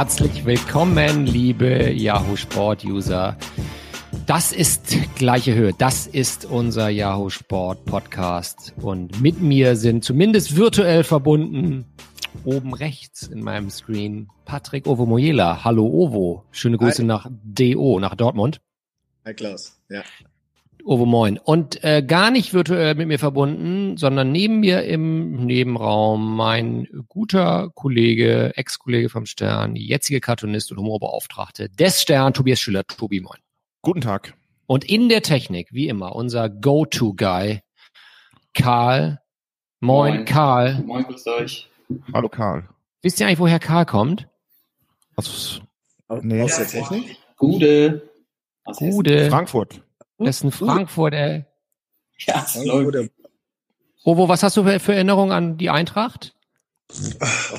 Herzlich willkommen, liebe Yahoo Sport User. Das ist gleiche Höhe. Das ist unser Yahoo Sport Podcast. Und mit mir sind zumindest virtuell verbunden oben rechts in meinem Screen Patrick Ovo Moyela. Hallo Ovo. Schöne Grüße Hi. nach DO, nach Dortmund. Hi Klaus. Ja. Ovo Moin. Und äh, gar nicht virtuell mit mir verbunden, sondern neben mir im Nebenraum mein guter Kollege, Ex-Kollege vom Stern, jetzige Cartoonist und Humorbeauftragte des Stern, Tobias Schüller. Tobi, moin. Guten Tag. Und in der Technik, wie immer, unser Go-To-Guy, Karl. Moin, moin, Karl. Moin, grüß euch. Hallo, Karl. Wisst ihr eigentlich, woher Karl kommt? Aus, nee. aus der Technik? Gude. Gude. Frankfurt. Das ist ein Frankfurter. Ja, Frankfurter. Ovo, was hast du für Erinnerungen an die Eintracht?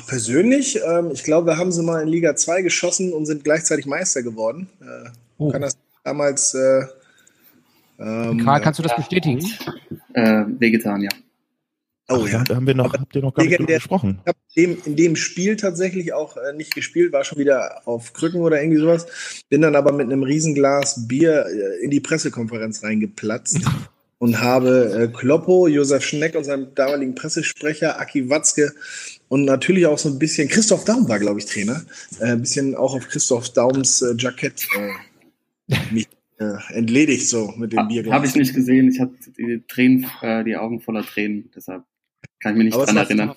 Persönlich, ähm, ich glaube, wir haben sie mal in Liga 2 geschossen und sind gleichzeitig Meister geworden. Äh, oh. Kann das damals. Äh, ähm, Karl, kannst du das bestätigen? Äh, Vegetan, ja. Oh ja. Da haben wir noch, habt ihr noch gar nicht drüber gesprochen. Ich habe in dem Spiel tatsächlich auch äh, nicht gespielt, war schon wieder auf Krücken oder irgendwie sowas. Bin dann aber mit einem Riesenglas Bier äh, in die Pressekonferenz reingeplatzt und habe äh, Kloppo, Josef Schneck und seinem damaligen Pressesprecher Aki Watzke und natürlich auch so ein bisschen, Christoph Daum war, glaube ich, Trainer, äh, ein bisschen auch auf Christoph Daums äh, Jackett äh, mich entledigt so mit dem Bierglas. Habe ich nicht gesehen. Ich hatte die Tränen, äh, die Augen voller Tränen. Deshalb kann ich mich nicht Aber dran erinnern.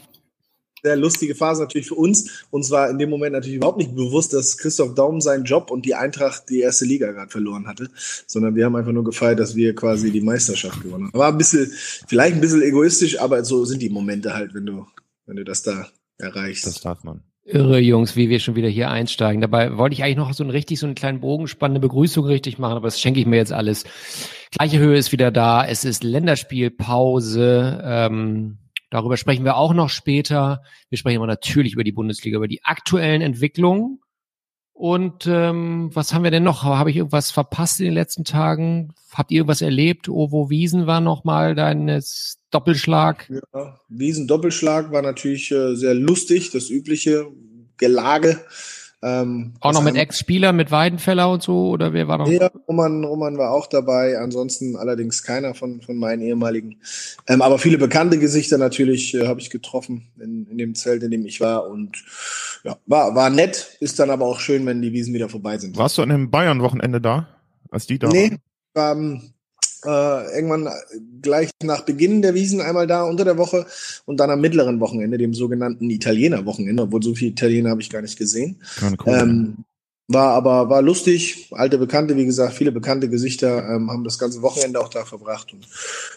Sehr lustige Phase natürlich für uns. Uns war in dem Moment natürlich überhaupt nicht bewusst, dass Christoph Daum seinen Job und die Eintracht die erste Liga gerade verloren hatte, sondern wir haben einfach nur gefeiert, dass wir quasi die Meisterschaft gewonnen haben. War ein bisschen, vielleicht ein bisschen egoistisch, aber so sind die Momente halt, wenn du, wenn du das da erreichst. Das darf man. Irre, Jungs, wie wir schon wieder hier einsteigen. Dabei wollte ich eigentlich noch so einen richtig, so einen kleinen Bogen, spannende Begrüßung richtig machen, aber das schenke ich mir jetzt alles. Gleiche Höhe ist wieder da. Es ist Länderspielpause. Ähm, Darüber sprechen wir auch noch später. Wir sprechen aber natürlich über die Bundesliga, über die aktuellen Entwicklungen. Und ähm, was haben wir denn noch? Habe ich irgendwas verpasst in den letzten Tagen? Habt ihr irgendwas erlebt? Ovo Wiesen war nochmal dein Doppelschlag. Ja, Wiesen Doppelschlag war natürlich äh, sehr lustig, das übliche Gelage. Ähm, auch noch mit Ex-Spieler, mit Weidenfeller und so, oder wer war noch? Ja, Roman, Roman war auch dabei, ansonsten allerdings keiner von, von meinen ehemaligen. Ähm, aber viele bekannte Gesichter natürlich äh, habe ich getroffen in, in dem Zelt, in dem ich war und ja, war, war nett, ist dann aber auch schön, wenn die Wiesen wieder vorbei sind. Warst du an dem Bayern-Wochenende da, als die da nee, waren? Nee, ähm, äh, irgendwann gleich nach Beginn der Wiesen einmal da unter der Woche und dann am mittleren Wochenende, dem sogenannten Italiener-Wochenende, obwohl so viele Italiener habe ich gar nicht gesehen. Ähm, war aber war lustig, alte Bekannte, wie gesagt, viele bekannte Gesichter ähm, haben das ganze Wochenende auch da verbracht und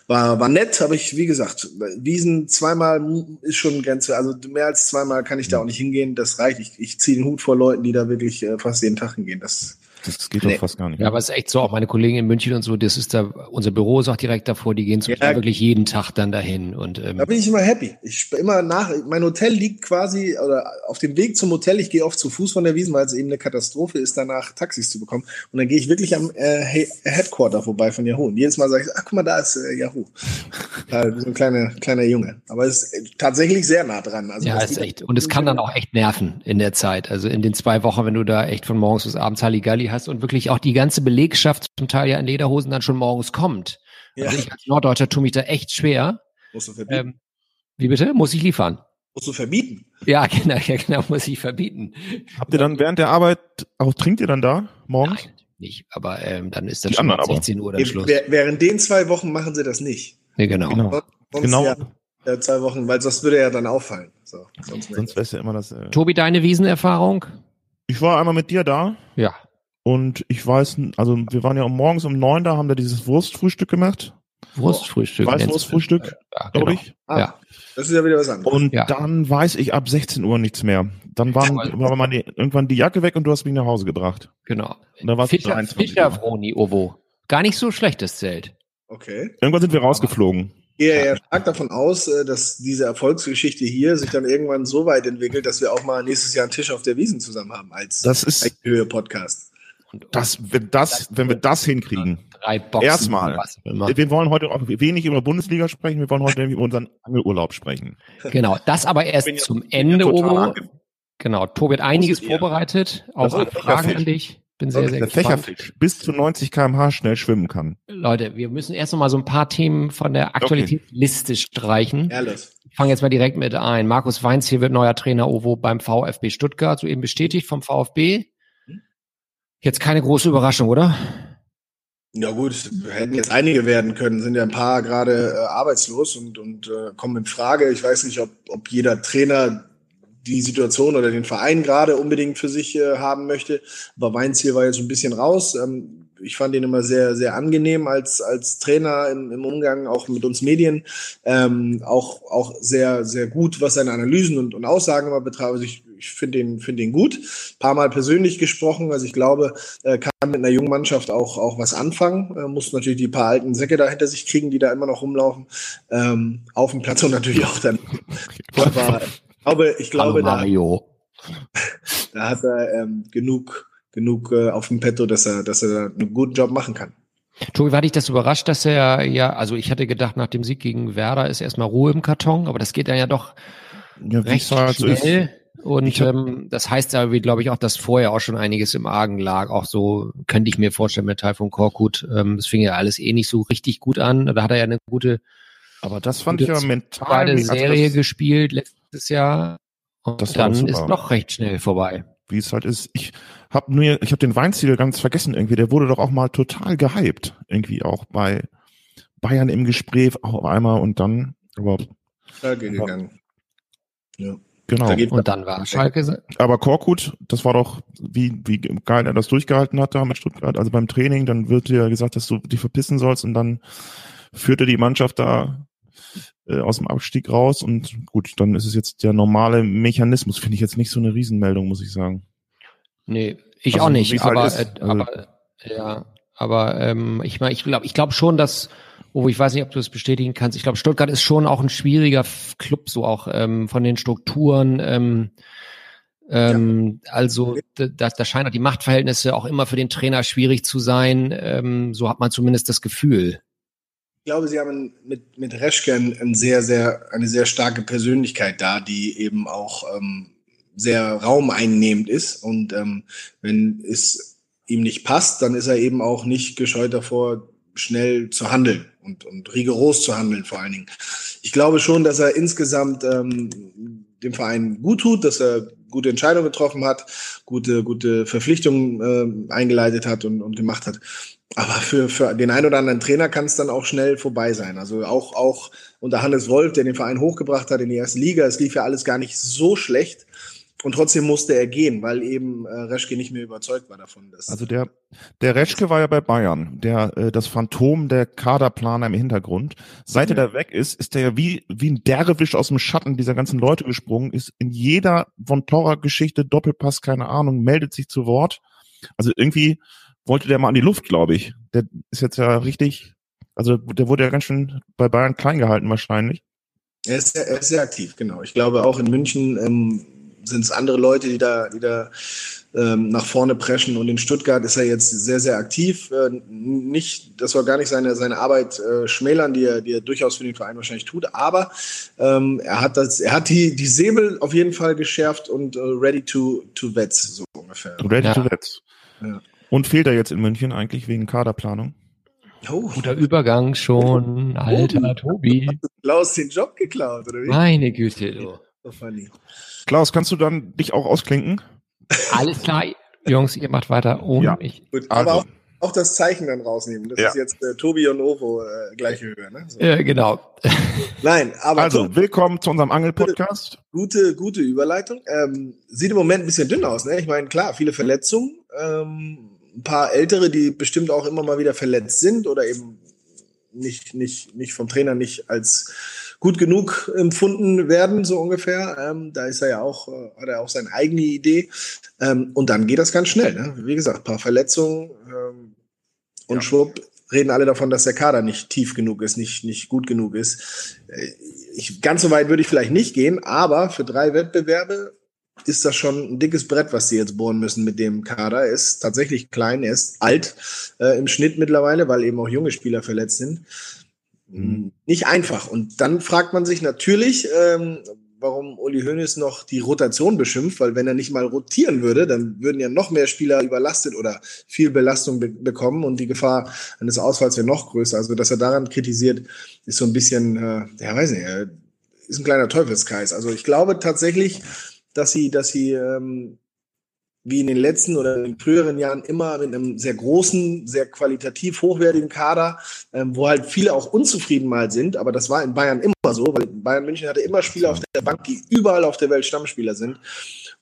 war war nett, aber ich wie gesagt, Wiesen zweimal ist schon Grenze, also mehr als zweimal kann ich da auch nicht hingehen, das reicht. Ich, ich ziehe den Hut vor Leuten, die da wirklich äh, fast jeden Tag hingehen. Das das geht nee. doch fast gar nicht. Ja, aber es ist echt so, auch meine Kollegen in München und so, das ist da, unser Büro ist auch direkt davor, die gehen zum ja. wirklich jeden Tag dann dahin. Und, ähm, da bin ich immer happy. Ich immer nach, mein Hotel liegt quasi, oder auf dem Weg zum Hotel, ich gehe oft zu Fuß von der Wiesen, weil es eben eine Katastrophe ist, danach Taxis zu bekommen. Und dann gehe ich wirklich am äh, Headquarter vorbei von Yahoo. Und jedes Mal sage ich, ach guck mal, da ist äh, Yahoo. da, so ein kleiner, kleiner Junge. Aber es ist tatsächlich sehr nah dran. Also, ja, ist echt. Und es kann dann auch echt nerven in der Zeit. Also in den zwei Wochen, wenn du da echt von morgens bis abends Halligalli hast und wirklich auch die ganze Belegschaft zum Teil ja in Lederhosen dann schon morgens kommt. Ja. Also ich als Norddeutscher tue mich da echt schwer. Musst du verbieten. Ähm, wie bitte? Muss ich liefern? Musst du verbieten? Ja, genau, ja, genau, muss ich verbieten. Habt ihr dann während der Arbeit auch trinkt ihr dann da morgens? Nein, nicht. Aber ähm, dann ist das schon 16 Uhr dann Schluss. Während den zwei Wochen machen sie das nicht. Ja, genau. Genau. genau. Ja, ja, zwei Wochen, weil sonst würde ja dann auffallen. So, sonst sonst wäre es ja immer das. Äh Tobi, deine Wiesenerfahrung? Ich war einmal mit dir da. Ja. Und ich weiß, also wir waren ja morgens um neun da, haben da dieses Wurstfrühstück gemacht. Wurstfrühstück. Weißwurstfrühstück, ja, glaube ich. Ah, ja. Das ist ja wieder was anderes. Und ja. dann weiß ich ab 16 Uhr nichts mehr. Dann waren, war mal die, irgendwann die Jacke weg und du hast mich nach Hause gebracht. Genau. Und da war Fischer, Fischer Vroni Ovo. Gar nicht so schlechtes Zelt. Okay. Irgendwann sind wir rausgeflogen. gehe ja stark davon aus, äh, dass diese Erfolgsgeschichte hier sich dann irgendwann so weit entwickelt, dass wir auch mal nächstes Jahr einen Tisch auf der Wiesen zusammen haben als das ist Höhe-Podcast. Und, das, wenn das, wenn wir das hinkriegen. Drei Boxen. Erstmal. Wir wollen heute auch wenig über Bundesliga sprechen. Wir wollen heute über unseren Angelurlaub sprechen. Genau. Das aber erst zum Ende, Obo. Genau, Tobi hat einiges vorbereitet, auch an Fragen an dich. Bin sehr, sehr der gespannt. Fächerfisch bis zu 90 km/h schnell schwimmen kann. Leute, wir müssen erst noch mal so ein paar Themen von der Aktualitätsliste okay. streichen. Ehrlich. Ich fange jetzt mal direkt mit ein. Markus Weinz hier wird neuer Trainer OVO beim VfB Stuttgart, soeben bestätigt vom VfB. Jetzt keine große Überraschung, oder? Ja gut, hätten jetzt einige werden können, sind ja ein paar gerade äh, arbeitslos und, und äh, kommen in Frage. Ich weiß nicht, ob, ob jeder Trainer die Situation oder den Verein gerade unbedingt für sich äh, haben möchte. Aber Weinziel war jetzt ein bisschen raus. Ähm, ich fand ihn immer sehr, sehr angenehm als, als Trainer im, im Umgang, auch mit uns Medien. Ähm, auch, auch sehr, sehr gut, was seine Analysen und, und Aussagen immer betraf. Also ich, ich finde ihn, finde ihn gut. Ein paar Mal persönlich gesprochen. Also ich glaube, er kann mit einer jungen Mannschaft auch, auch was anfangen. Er muss natürlich die paar alten Säcke da hinter sich kriegen, die da immer noch rumlaufen. Ähm, auf dem Platz und natürlich auch dann. Aber glaube, ich glaube, da, da hat er ähm, genug, genug äh, auf dem Petto, dass er, dass er einen guten Job machen kann. Tobi, war dich das überrascht, dass er ja, also ich hatte gedacht, nach dem Sieg gegen Werder ist erstmal Ruhe im Karton, aber das geht dann ja doch ja, recht halt schnell. Und ähm, das heißt ja, wie glaube ich auch, dass vorher auch schon einiges im Argen lag. Auch so könnte ich mir vorstellen mit Teil von Korkut. Ähm, das fing ja alles eh nicht so richtig gut an. Da hat er ja eine gute aber das fand ich ja mental. Eine Serie gespielt letztes Jahr und das dann ist noch recht schnell vorbei. Wie es halt ist. Ich habe nur, ich habe den Weinziel ganz vergessen irgendwie. Der wurde doch auch mal total gehypt irgendwie auch bei Bayern im Gespräch auch einmal und dann aber Schalke gegangen. Ja. Genau. Da und dann war Schalke. Aber Korkut, das war doch, wie, wie geil er das durchgehalten hat da mit Stuttgart. Also beim Training, dann wird dir gesagt, dass du dich verpissen sollst und dann führte die Mannschaft da äh, aus dem Abstieg raus und gut, dann ist es jetzt der normale Mechanismus, finde ich jetzt nicht so eine Riesenmeldung, muss ich sagen. Nee, ich also, auch nicht, halt aber, halt äh, aber ja, aber ähm, ich meine, ich glaube, ich glaube schon, dass Oh, ich weiß nicht, ob du es bestätigen kannst. Ich glaube, Stuttgart ist schon auch ein schwieriger Club, so auch ähm, von den Strukturen. Ähm, ähm, ja. Also da, da scheinen die Machtverhältnisse auch immer für den Trainer schwierig zu sein. Ähm, so hat man zumindest das Gefühl glaube, sie haben mit, mit Reschke ein sehr, sehr, eine sehr starke Persönlichkeit da, die eben auch ähm, sehr raumeinnehmend ist. Und ähm, wenn es ihm nicht passt, dann ist er eben auch nicht gescheut davor, schnell zu handeln und, und rigoros zu handeln vor allen Dingen. Ich glaube schon, dass er insgesamt ähm, dem Verein gut tut, dass er gute Entscheidungen getroffen hat, gute, gute Verpflichtungen äh, eingeleitet hat und, und gemacht hat. Aber für, für den einen oder anderen Trainer kann es dann auch schnell vorbei sein. Also auch, auch unter Hannes Wolf, der den Verein hochgebracht hat in die erste Liga. Es lief ja alles gar nicht so schlecht. Und trotzdem musste er gehen, weil eben äh, Reschke nicht mehr überzeugt war davon. Dass also der, der Reschke war ja bei Bayern, der äh, das Phantom der Kaderplaner im Hintergrund. Seit mhm. er da weg ist, ist er ja wie, wie ein Derwisch aus dem Schatten dieser ganzen Leute gesprungen, ist in jeder Von Torra-Geschichte, Doppelpass, keine Ahnung, meldet sich zu Wort. Also irgendwie wollte der mal an die Luft, glaube ich. Der ist jetzt ja richtig, also der wurde ja ganz schön bei Bayern klein gehalten wahrscheinlich. Er ist, sehr, er ist sehr aktiv, genau. Ich glaube auch in München ähm, sind es andere Leute, die da, die da ähm, nach vorne preschen. Und in Stuttgart ist er jetzt sehr, sehr aktiv. Äh, nicht, das soll gar nicht seine, seine Arbeit äh, schmälern, die er, die er durchaus für den Verein wahrscheinlich tut. Aber ähm, er hat das, er hat die, die Säbel auf jeden Fall geschärft und äh, ready to, to vets, so ungefähr. Ready ja. to vets. Ja. Und fehlt er jetzt in München eigentlich wegen Kaderplanung? Oh. Guter Übergang schon, alter oh. Tobi. Hast du Klaus den Job geklaut, oder wie? Meine Güte, du. So funny. Klaus, kannst du dann dich auch ausklinken? Alles klar, Jungs, ihr macht weiter ohne ja. mich. Gut, also. aber auch, auch, das Zeichen dann rausnehmen. Das ja. ist jetzt äh, Tobi und Ovo äh, gleiche Höhe, ne? So. Ja, genau. Nein, aber. Also, Tobi, willkommen zu unserem Angel-Podcast. Gute, gute Überleitung. Ähm, sieht im Moment ein bisschen dünn aus, ne? Ich meine, klar, viele Verletzungen. Ähm, ein paar Ältere, die bestimmt auch immer mal wieder verletzt sind oder eben nicht, nicht, nicht vom Trainer nicht als gut genug empfunden werden, so ungefähr. Ähm, da ist er ja auch, äh, hat er auch seine eigene Idee. Ähm, und dann geht das ganz schnell. Ne? Wie gesagt, paar Verletzungen ähm, und ja. schwupp reden alle davon, dass der Kader nicht tief genug ist, nicht, nicht gut genug ist. Äh, ich, ganz so weit würde ich vielleicht nicht gehen, aber für drei Wettbewerbe ist das schon ein dickes Brett, was sie jetzt bohren müssen mit dem Kader. Er ist tatsächlich klein, er ist alt äh, im Schnitt mittlerweile, weil eben auch junge Spieler verletzt sind. Mhm. Nicht einfach. Und dann fragt man sich natürlich, ähm, warum Uli Hoeneß noch die Rotation beschimpft, weil wenn er nicht mal rotieren würde, dann würden ja noch mehr Spieler überlastet oder viel Belastung be bekommen und die Gefahr eines Ausfalls wäre noch größer. Also, dass er daran kritisiert, ist so ein bisschen, äh, ja, weiß nicht, äh, ist ein kleiner Teufelskreis. Also, ich glaube tatsächlich, dass sie, dass sie ähm, wie in den letzten oder in den früheren Jahren immer mit einem sehr großen, sehr qualitativ hochwertigen Kader, ähm, wo halt viele auch unzufrieden mal sind. Aber das war in Bayern immer so, weil Bayern München hatte immer Spieler auf der Bank, die überall auf der Welt Stammspieler sind.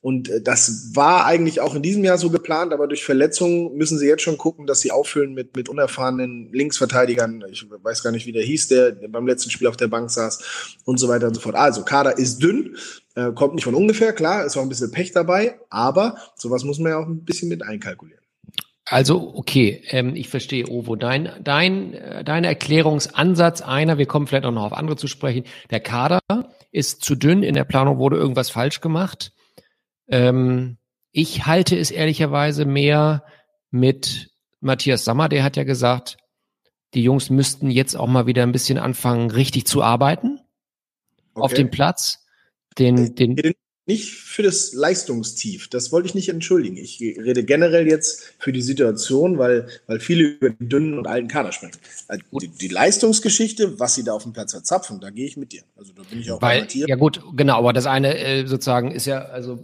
Und äh, das war eigentlich auch in diesem Jahr so geplant, aber durch Verletzungen müssen sie jetzt schon gucken, dass sie auffüllen mit, mit unerfahrenen Linksverteidigern. Ich weiß gar nicht, wie der hieß, der beim letzten Spiel auf der Bank saß und so weiter und so fort. Also Kader ist dünn, äh, kommt nicht von ungefähr, klar, ist auch ein bisschen Pech dabei, aber sowas muss man ja auch ein bisschen mit einkalkulieren. Also, okay, ähm, ich verstehe, Ovo. Dein, dein, äh, dein Erklärungsansatz einer, wir kommen vielleicht auch noch auf andere zu sprechen. Der Kader ist zu dünn, in der Planung wurde irgendwas falsch gemacht. Ähm, ich halte es ehrlicherweise mehr mit Matthias Sammer, der hat ja gesagt, die Jungs müssten jetzt auch mal wieder ein bisschen anfangen, richtig zu arbeiten okay. auf dem Platz. Den, den, nicht für das Leistungstief. Das wollte ich nicht entschuldigen. Ich rede generell jetzt für die Situation, weil, weil viele über den dünnen und alten Kader sprechen. Also die, die, Leistungsgeschichte, was sie da auf dem Platz verzapfen, da gehe ich mit dir. Also da bin ich auch weil, Ja gut, genau, aber das eine äh, sozusagen ist ja, also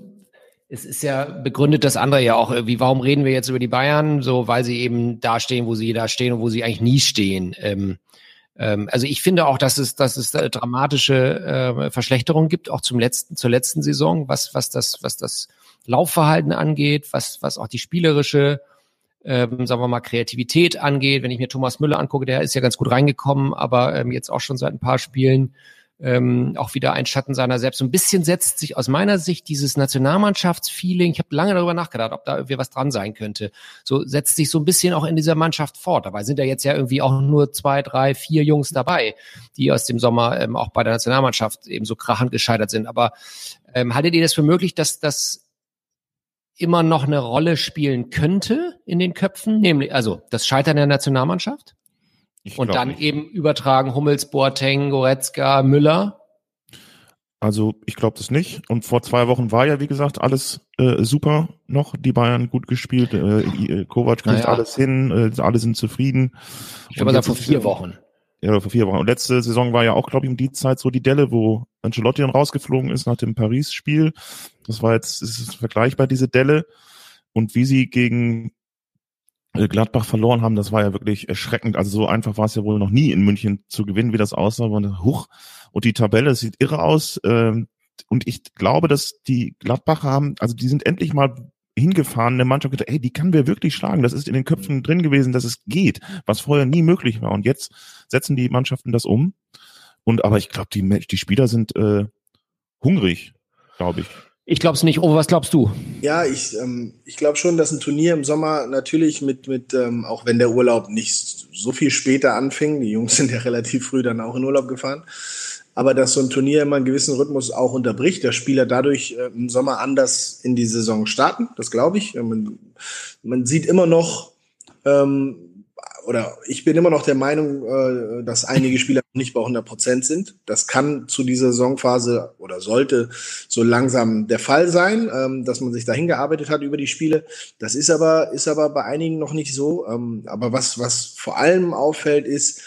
es ist ja begründet das andere ja auch irgendwie, warum reden wir jetzt über die Bayern? So, weil sie eben da stehen, wo sie da stehen und wo sie eigentlich nie stehen. Ähm, ähm, also ich finde auch, dass es, dass es dramatische äh, Verschlechterungen gibt, auch zum letzten, zur letzten Saison, was, was das, was das Laufverhalten angeht, was, was auch die spielerische, ähm, sagen wir mal, Kreativität angeht. Wenn ich mir Thomas Müller angucke, der ist ja ganz gut reingekommen, aber ähm, jetzt auch schon seit ein paar Spielen ähm, auch wieder ein Schatten seiner selbst. So ein bisschen setzt sich aus meiner Sicht dieses Nationalmannschaftsfeeling, ich habe lange darüber nachgedacht, ob da irgendwie was dran sein könnte, so setzt sich so ein bisschen auch in dieser Mannschaft fort. Dabei sind ja jetzt ja irgendwie auch nur zwei, drei, vier Jungs dabei, die aus dem Sommer ähm, auch bei der Nationalmannschaft eben so krachend gescheitert sind. Aber ähm, haltet ihr das für möglich, dass das immer noch eine Rolle spielen könnte in den Köpfen, nämlich also das Scheitern der Nationalmannschaft? Ich und dann nicht. eben übertragen Hummels, Boateng, Goretzka, Müller. Also ich glaube das nicht. Und vor zwei Wochen war ja, wie gesagt, alles äh, super noch. Die Bayern gut gespielt. Äh, äh Kovac kriegt naja. alles hin. Äh, alle sind zufrieden. Ich glaube, vor vier Wochen. Ja, vor vier Wochen. Und letzte Saison war ja auch, glaube ich, um die Zeit so die Delle, wo Ancelotti dann rausgeflogen ist nach dem Paris-Spiel. Das war jetzt, ist vergleichbar, diese Delle. Und wie sie gegen Gladbach verloren haben, das war ja wirklich erschreckend. Also so einfach war es ja wohl noch nie in München zu gewinnen, wie das aussah. Und, huch, und die Tabelle sieht irre aus. Ähm, und ich glaube, dass die Gladbacher haben, also die sind endlich mal hingefahren, eine Mannschaft gedacht, ey, die kann wir wirklich schlagen. Das ist in den Köpfen drin gewesen, dass es geht, was vorher nie möglich war. Und jetzt setzen die Mannschaften das um. Und aber ich glaube, die, die Spieler sind äh, hungrig, glaube ich. Ich glaube es nicht. Oh, was glaubst du? Ja, ich, ähm, ich glaube schon, dass ein Turnier im Sommer natürlich mit, mit ähm, auch wenn der Urlaub nicht so viel später anfing, die Jungs sind ja relativ früh dann auch in Urlaub gefahren, aber dass so ein Turnier immer einen gewissen Rhythmus auch unterbricht, dass Spieler dadurch äh, im Sommer anders in die Saison starten, das glaube ich. Man, man sieht immer noch, ähm, oder ich bin immer noch der Meinung, äh, dass einige Spieler nicht bei 100 Prozent sind. Das kann zu dieser Saisonphase oder sollte so langsam der Fall sein, ähm, dass man sich dahin gearbeitet hat über die Spiele. Das ist aber, ist aber bei einigen noch nicht so. Ähm, aber was, was vor allem auffällt, ist,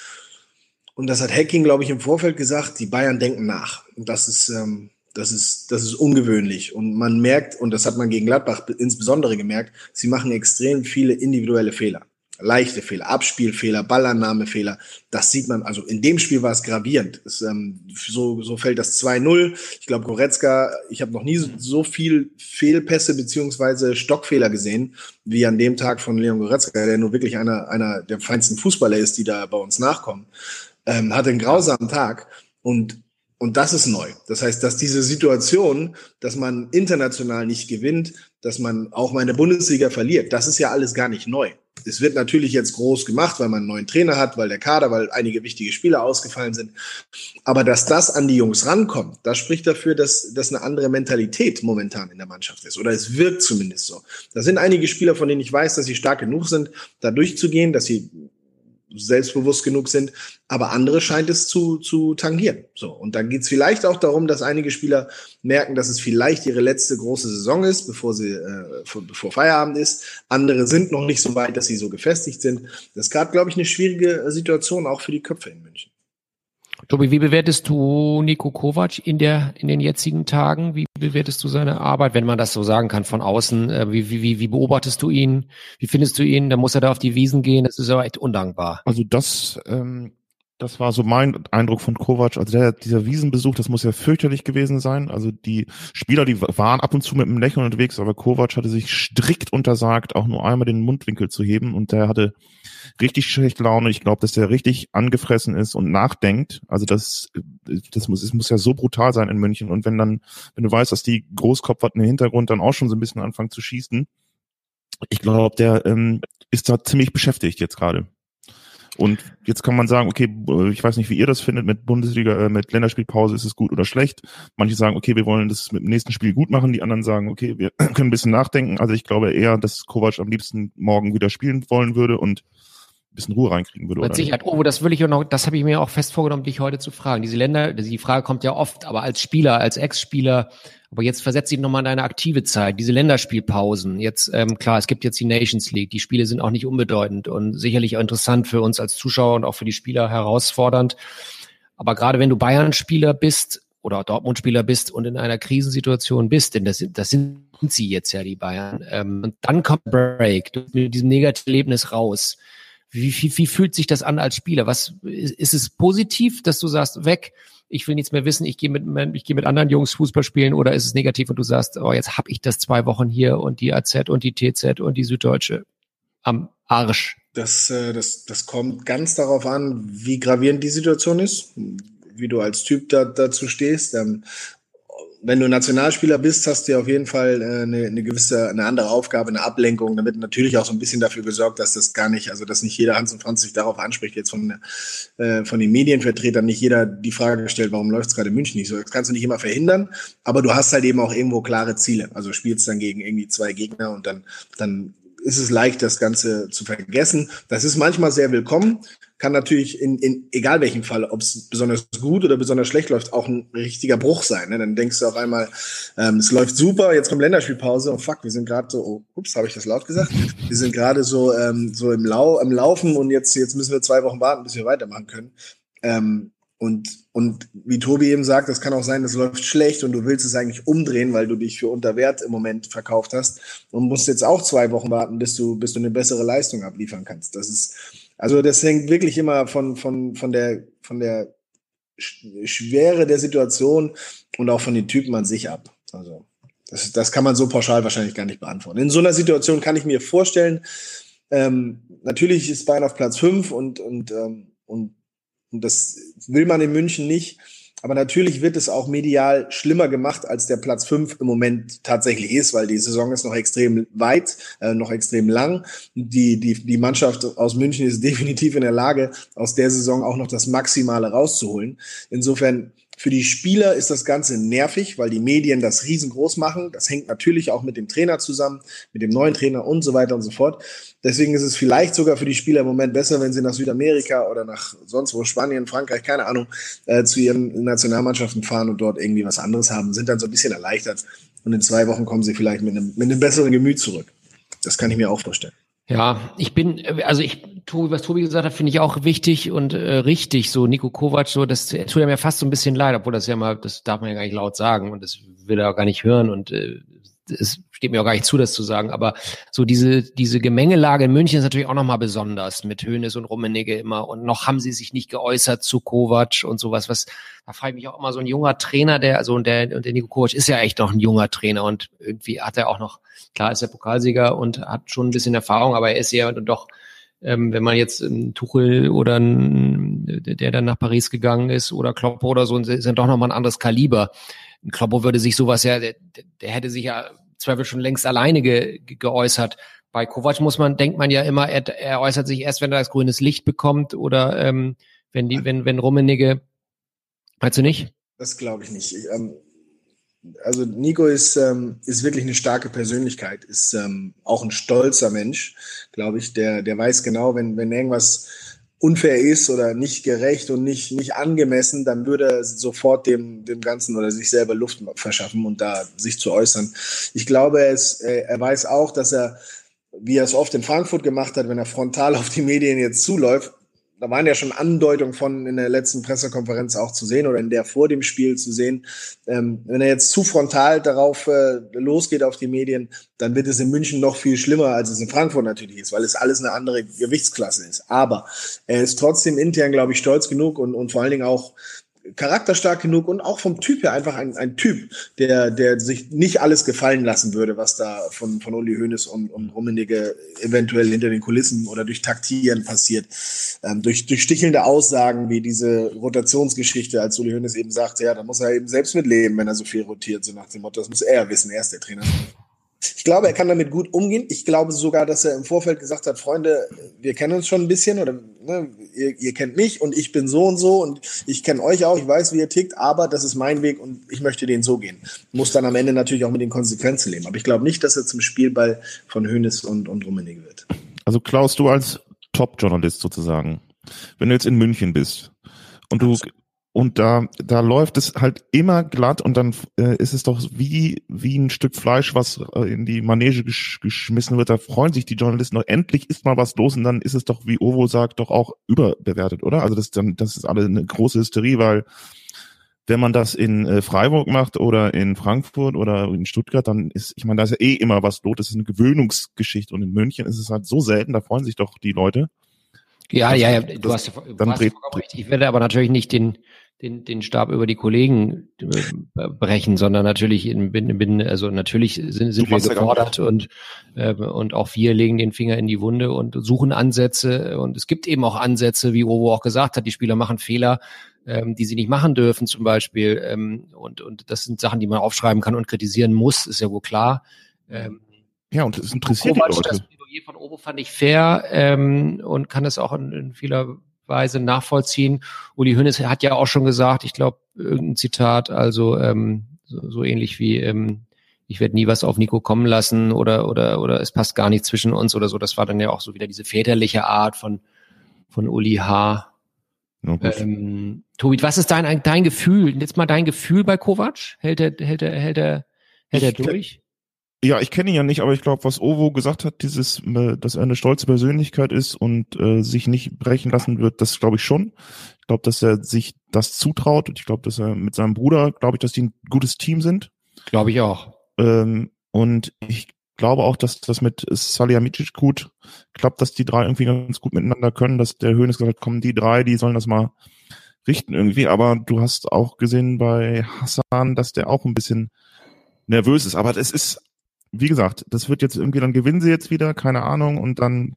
und das hat Hacking, glaube ich, im Vorfeld gesagt, die Bayern denken nach. Und das ist, ähm, das ist, das ist ungewöhnlich. Und man merkt, und das hat man gegen Gladbach insbesondere gemerkt, sie machen extrem viele individuelle Fehler leichte Fehler, Abspielfehler, Ballannahmefehler. Das sieht man, also in dem Spiel war es gravierend. Es, ähm, so, so fällt das 2-0. Ich glaube, Goretzka, ich habe noch nie so, so, viel Fehlpässe beziehungsweise Stockfehler gesehen, wie an dem Tag von Leon Goretzka, der nur wirklich einer, einer der feinsten Fußballer ist, die da bei uns nachkommen. Ähm, hatte einen grausamen Tag und und das ist neu. Das heißt, dass diese Situation, dass man international nicht gewinnt, dass man auch mal in der Bundesliga verliert, das ist ja alles gar nicht neu. Es wird natürlich jetzt groß gemacht, weil man einen neuen Trainer hat, weil der Kader, weil einige wichtige Spieler ausgefallen sind. Aber dass das an die Jungs rankommt, das spricht dafür, dass das eine andere Mentalität momentan in der Mannschaft ist. Oder es wirkt zumindest so. Da sind einige Spieler, von denen ich weiß, dass sie stark genug sind, da durchzugehen, dass sie selbstbewusst genug sind. Aber andere scheint es zu, zu tangieren. So. Und dann geht es vielleicht auch darum, dass einige Spieler merken, dass es vielleicht ihre letzte große Saison ist, bevor sie, äh, bevor Feierabend ist. Andere sind noch nicht so weit, dass sie so gefestigt sind. Das ist gerade, glaube ich, eine schwierige Situation auch für die Köpfe in München. Tobi, wie bewertest du Nico Kovac in der in den jetzigen Tagen? Wie bewertest du seine Arbeit, wenn man das so sagen kann von außen? Äh, wie, wie, wie beobachtest du ihn? Wie findest du ihn? Da muss er da auf die Wiesen gehen. Das ist aber echt undankbar. Also das, ähm, das war so mein Eindruck von Kovac. Also der, dieser Wiesenbesuch, das muss ja fürchterlich gewesen sein. Also die Spieler, die waren ab und zu mit einem Lächeln unterwegs, aber Kovac hatte sich strikt untersagt, auch nur einmal den Mundwinkel zu heben und der hatte richtig schlecht Laune. Ich glaube, dass der richtig angefressen ist und nachdenkt. Also das, das muss, es muss ja so brutal sein in München. Und wenn dann, wenn du weißt, dass die Großkopferten im Hintergrund dann auch schon so ein bisschen anfangen zu schießen, ich glaube, der ähm, ist da ziemlich beschäftigt jetzt gerade. Und jetzt kann man sagen, okay, ich weiß nicht, wie ihr das findet, mit Bundesliga, äh, mit Länderspielpause ist es gut oder schlecht. Manche sagen, okay, wir wollen das mit dem nächsten Spiel gut machen. Die anderen sagen, okay, wir können ein bisschen nachdenken. Also ich glaube eher, dass Kovac am liebsten morgen wieder spielen wollen würde und bisschen Ruhe reinkriegen würde. Mit Sicherheit. Oh, das will ich auch noch, das habe ich mir auch fest vorgenommen, dich heute zu fragen. Diese Länder, die Frage kommt ja oft, aber als Spieler, als Ex-Spieler, aber jetzt versetzt dich nochmal in deine aktive Zeit, diese Länderspielpausen. Jetzt, ähm, klar, es gibt jetzt die Nations League, die Spiele sind auch nicht unbedeutend und sicherlich auch interessant für uns als Zuschauer und auch für die Spieler herausfordernd. Aber gerade wenn du Bayern-Spieler bist oder Dortmund-Spieler bist und in einer Krisensituation bist, denn das, das sind sie jetzt ja, die Bayern, ähm, und dann kommt Break, du mit diesem negativen Erlebnis raus wie, wie, wie fühlt sich das an als Spieler? Was ist, es positiv, dass du sagst, weg, ich will nichts mehr wissen, ich gehe mit ich gehe mit anderen Jungs Fußball spielen oder ist es negativ und du sagst, oh, jetzt habe ich das zwei Wochen hier und die AZ und die TZ und die Süddeutsche am Arsch. Das, äh, das, das kommt ganz darauf an, wie gravierend die Situation ist, wie du als Typ da, dazu stehst. Ähm, wenn du Nationalspieler bist, hast du ja auf jeden Fall äh, eine, eine gewisse, eine andere Aufgabe, eine Ablenkung, damit natürlich auch so ein bisschen dafür gesorgt, dass das gar nicht, also dass nicht jeder Hans und Franz sich darauf anspricht, jetzt von, äh, von den Medienvertretern, nicht jeder die Frage stellt, warum läuft es gerade in München nicht so. Das kannst du nicht immer verhindern, aber du hast halt eben auch irgendwo klare Ziele. Also spielst dann gegen irgendwie zwei Gegner und dann, dann ist es leicht, das Ganze zu vergessen. Das ist manchmal sehr willkommen kann natürlich in, in egal welchem Fall, ob es besonders gut oder besonders schlecht läuft, auch ein richtiger Bruch sein. Ne? Dann denkst du auf einmal, ähm, es läuft super, jetzt kommt Länderspielpause und fuck, wir sind gerade so, oh, ups, habe ich das laut gesagt? Wir sind gerade so ähm, so im, Lau im Laufen und jetzt jetzt müssen wir zwei Wochen warten, bis wir weitermachen können. Ähm, und, und wie Tobi eben sagt, das kann auch sein, das läuft schlecht und du willst es eigentlich umdrehen, weil du dich für unter Wert im Moment verkauft hast und musst jetzt auch zwei Wochen warten, bis du, bis du eine bessere Leistung abliefern kannst. Das ist, also das hängt wirklich immer von, von, von der, von der Schwere der Situation und auch von den Typen an sich ab. Also das, das kann man so pauschal wahrscheinlich gar nicht beantworten. In so einer Situation kann ich mir vorstellen, ähm, natürlich ist Bayern auf Platz fünf und, und, ähm, und, und das will man in München nicht. Aber natürlich wird es auch medial schlimmer gemacht, als der Platz fünf im Moment tatsächlich ist, weil die Saison ist noch extrem weit, äh, noch extrem lang. Die, die, die Mannschaft aus München ist definitiv in der Lage, aus der Saison auch noch das Maximale rauszuholen. Insofern für die Spieler ist das Ganze nervig, weil die Medien das riesengroß machen. Das hängt natürlich auch mit dem Trainer zusammen, mit dem neuen Trainer und so weiter und so fort. Deswegen ist es vielleicht sogar für die Spieler im Moment besser, wenn sie nach Südamerika oder nach sonst wo, Spanien, Frankreich, keine Ahnung, äh, zu ihren Nationalmannschaften fahren und dort irgendwie was anderes haben, sind dann so ein bisschen erleichtert. Und in zwei Wochen kommen sie vielleicht mit einem, mit einem besseren Gemüt zurück. Das kann ich mir auch vorstellen. Ja, ich bin, also ich, Tobi, was Tobi gesagt hat, finde ich auch wichtig und äh, richtig. So Nico Kovac, so das tut er mir fast so ein bisschen leid, obwohl das ja mal, das darf man ja gar nicht laut sagen und das will er auch gar nicht hören und äh, es steht mir auch gar nicht zu, das zu sagen, aber so diese, diese Gemengelage in München ist natürlich auch nochmal besonders mit Hönes und Rummenigge immer und noch haben sie sich nicht geäußert zu Kovac und sowas, was, da frage ich mich auch immer so ein junger Trainer, der, also und der, und der Nico Kovac ist ja echt noch ein junger Trainer und irgendwie hat er auch noch, klar ist er Pokalsieger und hat schon ein bisschen Erfahrung, aber er ist ja doch, ähm, wenn man jetzt ähm, Tuchel oder ein, der dann nach Paris gegangen ist oder Klopp oder so, ist dann doch nochmal ein anderes Kaliber. Kloppo würde sich sowas ja, der, der hätte sich ja Zweifel schon längst alleine ge, ge, geäußert. Bei Kovac muss man, denkt man ja immer, er, er äußert sich erst, wenn er das grünes Licht bekommt oder ähm, wenn die, wenn, wenn Rummenigge, meinst du nicht? Das glaube ich nicht. Ich, ähm, also Nico ist, ähm, ist wirklich eine starke Persönlichkeit, ist ähm, auch ein stolzer Mensch, glaube ich, der, der weiß genau, wenn, wenn irgendwas unfair ist oder nicht gerecht und nicht, nicht angemessen, dann würde er sofort dem, dem Ganzen oder sich selber Luft verschaffen und da sich zu äußern. Ich glaube, er, ist, er weiß auch, dass er, wie er es oft in Frankfurt gemacht hat, wenn er frontal auf die Medien jetzt zuläuft, da waren ja schon Andeutungen von in der letzten Pressekonferenz auch zu sehen oder in der vor dem Spiel zu sehen. Ähm, wenn er jetzt zu frontal darauf äh, losgeht auf die Medien, dann wird es in München noch viel schlimmer, als es in Frankfurt natürlich ist, weil es alles eine andere Gewichtsklasse ist. Aber er ist trotzdem intern, glaube ich, stolz genug und, und vor allen Dingen auch charakterstark genug und auch vom Typ her einfach ein, ein Typ, der, der sich nicht alles gefallen lassen würde, was da von, von Uli Hoeneß und, und Rummenigge eventuell hinter den Kulissen oder durch Taktieren passiert. Ähm, durch, durch stichelnde Aussagen wie diese Rotationsgeschichte, als Uli Hoeneß eben sagt, ja, da muss er eben selbst mitleben, wenn er so viel rotiert, so nach dem Motto, das muss er wissen, er ist der Trainer. Ich glaube, er kann damit gut umgehen. Ich glaube sogar, dass er im Vorfeld gesagt hat, Freunde, wir kennen uns schon ein bisschen oder ne, ihr, ihr kennt mich und ich bin so und so und ich kenne euch auch, ich weiß, wie ihr tickt, aber das ist mein Weg und ich möchte den so gehen. Muss dann am Ende natürlich auch mit den Konsequenzen leben. Aber ich glaube nicht, dass er zum Spielball von Hönes und, und Rummenigge wird. Also Klaus, du als Top-Journalist sozusagen, wenn du jetzt in München bist und du und da da läuft es halt immer glatt und dann äh, ist es doch wie wie ein Stück Fleisch, was äh, in die Manege gesch geschmissen wird. Da freuen sich die Journalisten noch endlich ist mal was los und dann ist es doch wie Ovo sagt doch auch überbewertet, oder? Also das dann das ist alle eine große Hysterie, weil wenn man das in äh, Freiburg macht oder in Frankfurt oder in Stuttgart, dann ist, ich meine, da ist ja eh immer was los. Das ist eine Gewöhnungsgeschichte. Und in München ist es halt so selten, da freuen sich doch die Leute. Ja, ja, ja, du hast, du dann hast dreht, recht. Ich werde aber natürlich nicht den, den, den Stab über die Kollegen äh, brechen, sondern natürlich in, bin also natürlich sind, sind wir gefordert und äh, und auch wir legen den Finger in die Wunde und suchen Ansätze und es gibt eben auch Ansätze, wie Robo auch gesagt hat, die Spieler machen Fehler, ähm, die sie nicht machen dürfen zum Beispiel ähm, und und das sind Sachen, die man aufschreiben kann und kritisieren muss, ist ja wohl klar. Ähm, ja und es interessiert Kovac, die Leute. Das Plädoyer von Obo fand ich fair ähm, und kann es auch in, in vieler Weise nachvollziehen. Uli Hoeneß hat ja auch schon gesagt, ich glaube, irgendein Zitat, also ähm, so, so ähnlich wie ähm, ich werde nie was auf Nico kommen lassen oder oder oder es passt gar nicht zwischen uns oder so. Das war dann ja auch so wieder diese väterliche Art von von Uli H. ähm, Tobi, was ist dein dein Gefühl? Jetzt mal dein Gefühl bei Kovac? Hält er hält er hält er hält er durch? Ja, ich kenne ihn ja nicht, aber ich glaube, was Ovo gesagt hat, dieses, äh, dass er eine stolze Persönlichkeit ist und äh, sich nicht brechen lassen wird, das glaube ich schon. Ich glaube, dass er sich das zutraut und ich glaube, dass er mit seinem Bruder, glaube ich, dass die ein gutes Team sind. Glaube ich auch. Ähm, und ich glaube auch, dass das mit Salihamidzic gut klappt, dass die drei irgendwie ganz gut miteinander können, dass der Höhnes gesagt hat, kommen die drei, die sollen das mal richten irgendwie. Aber du hast auch gesehen bei Hassan, dass der auch ein bisschen nervös ist. Aber das ist wie gesagt, das wird jetzt irgendwie, dann gewinnen sie jetzt wieder, keine Ahnung, und dann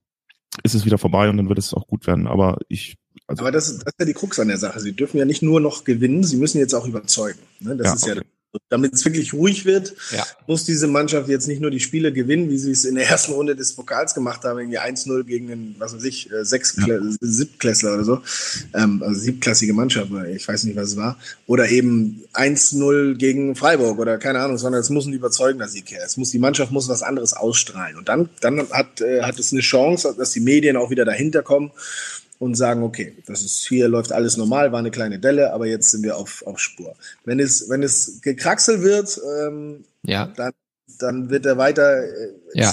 ist es wieder vorbei und dann wird es auch gut werden. Aber ich. Also Aber das ist, das ist ja die Krux an der Sache. Sie dürfen ja nicht nur noch gewinnen, sie müssen jetzt auch überzeugen. Ne? Das ja, ist okay. Damit es wirklich ruhig wird, ja. muss diese Mannschaft jetzt nicht nur die Spiele gewinnen, wie sie es in der ersten Runde des Pokals gemacht haben, irgendwie 1-0 gegen den, was weiß ich, äh, sechs ja. Siebtklässler oder so, ähm, also siebtklassige Mannschaft, ich weiß nicht, was es war, oder eben 1-0 gegen Freiburg oder keine Ahnung, sondern es muss ein überzeugender Sieg her. Es muss, die Mannschaft muss was anderes ausstrahlen. Und dann, dann hat, äh, hat es eine Chance, dass die Medien auch wieder dahinter kommen und sagen, okay, das ist hier läuft alles normal, war eine kleine Delle, aber jetzt sind wir auf, auf Spur. Wenn es, wenn es gekraxelt wird, ähm, ja. dann, dann wird er weiter, äh, ja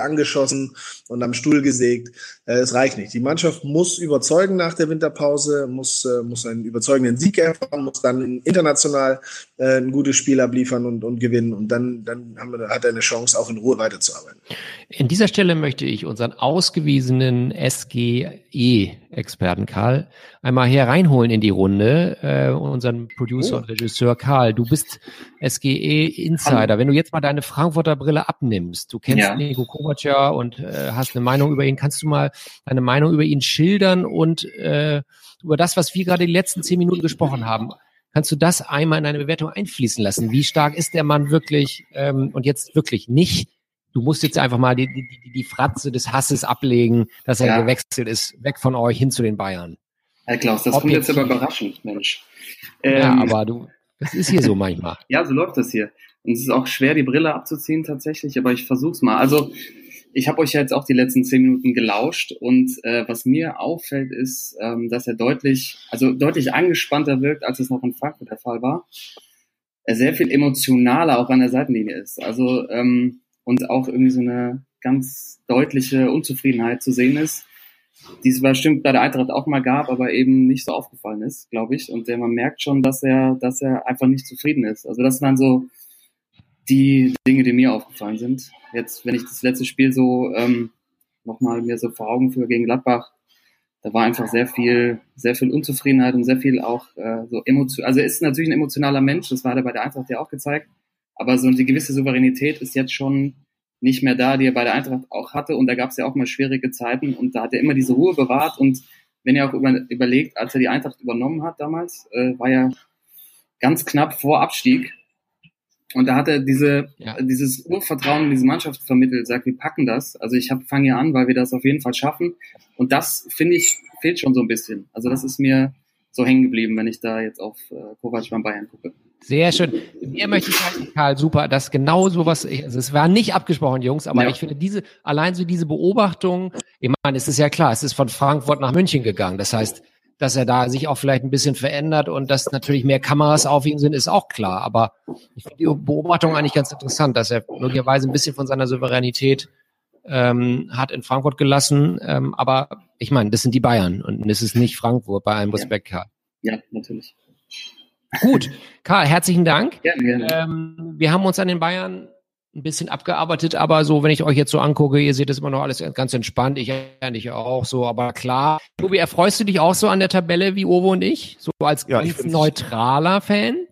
angeschossen und am Stuhl gesägt. Äh, es reicht nicht. Die Mannschaft muss überzeugen nach der Winterpause, muss, äh, muss einen überzeugenden Sieg erfahren, muss dann international äh, ein gutes Spiel abliefern und, und gewinnen. Und dann, dann haben wir, hat er eine Chance, auch in Ruhe weiterzuarbeiten. In dieser Stelle möchte ich unseren ausgewiesenen SGE-Experten Karl einmal hier reinholen in die Runde. Äh, unseren Producer oh. und Regisseur Karl, du bist SGE-Insider. Wenn du jetzt mal deine Frankfurter Brille abnimmst, du kennst ja. Nico Kovac ja und äh, hast eine Meinung über ihn, kannst du mal deine Meinung über ihn schildern und äh, über das, was wir gerade die letzten zehn Minuten gesprochen haben. Kannst du das einmal in eine Bewertung einfließen lassen? Wie stark ist der Mann wirklich ähm, und jetzt wirklich nicht? Du musst jetzt einfach mal die, die, die Fratze des Hasses ablegen, dass er ja. gewechselt ist, weg von euch hin zu den Bayern. Herr Klaus, das kommt jetzt aber überraschend, Mensch. Ähm, ja, aber du, das ist hier so manchmal. ja, so läuft das hier. Und es ist auch schwer, die Brille abzuziehen tatsächlich, aber ich versuch's mal. Also ich habe euch jetzt auch die letzten zehn Minuten gelauscht und äh, was mir auffällt ist, ähm, dass er deutlich, also deutlich angespannter wirkt, als es noch in Frankfurt der Fall war. Er sehr viel emotionaler auch an der Seitenlinie ist. Also ähm, und auch irgendwie so eine ganz deutliche Unzufriedenheit zu sehen ist, die es bestimmt bei der Eintracht auch mal gab, aber eben nicht so aufgefallen ist, glaube ich. Und der, man merkt schon, dass er, dass er einfach nicht zufrieden ist. Also das waren so die Dinge, die mir aufgefallen sind. Jetzt, wenn ich das letzte Spiel so ähm, nochmal mir so vor Augen führe gegen Gladbach, da war einfach sehr viel, sehr viel Unzufriedenheit und sehr viel auch äh, so emotion. Also er ist natürlich ein emotionaler Mensch, das war er bei der Eintracht ja auch gezeigt. Aber so eine gewisse Souveränität ist jetzt schon nicht mehr da, die er bei der Eintracht auch hatte. Und da gab es ja auch mal schwierige Zeiten und da hat er immer diese Ruhe bewahrt. Und wenn ihr auch über, überlegt, als er die Eintracht übernommen hat damals, äh, war ja ganz knapp vor Abstieg. Und da hat er diese, ja. dieses Urvertrauen in diese Mannschaft vermittelt, sagt, wir packen das. Also ich fange hier an, weil wir das auf jeden Fall schaffen. Und das, finde ich, fehlt schon so ein bisschen. Also das ist mir so hängen geblieben, wenn ich da jetzt auf äh, Kovac beim Bayern gucke. Sehr schön. Mir möchte ich sagen, Karl, super, dass genau sowas, also es war nicht abgesprochen, Jungs, aber ja. ich finde diese, allein so diese Beobachtung, ich meine, es ist ja klar, es ist von Frankfurt nach München gegangen. Das heißt, dass er da sich auch vielleicht ein bisschen verändert und dass natürlich mehr Kameras auf ihm sind, ist auch klar. Aber ich finde die Beobachtung eigentlich ganz interessant, dass er möglicherweise ein bisschen von seiner Souveränität ähm, hat in Frankfurt gelassen. Ähm, aber ich meine, das sind die Bayern und es ist nicht Frankfurt bei allem Respekt, Karl. Ja, natürlich. Gut, Karl, herzlichen Dank. Gerne, gerne. Ähm, wir haben uns an den Bayern ein bisschen abgearbeitet, aber so, wenn ich euch jetzt so angucke, ihr seht das immer noch alles ganz entspannt, ich eigentlich auch so, aber klar. Tobi, erfreust du dich auch so an der Tabelle wie Ovo und ich? So als ja, ganz neutraler Fan?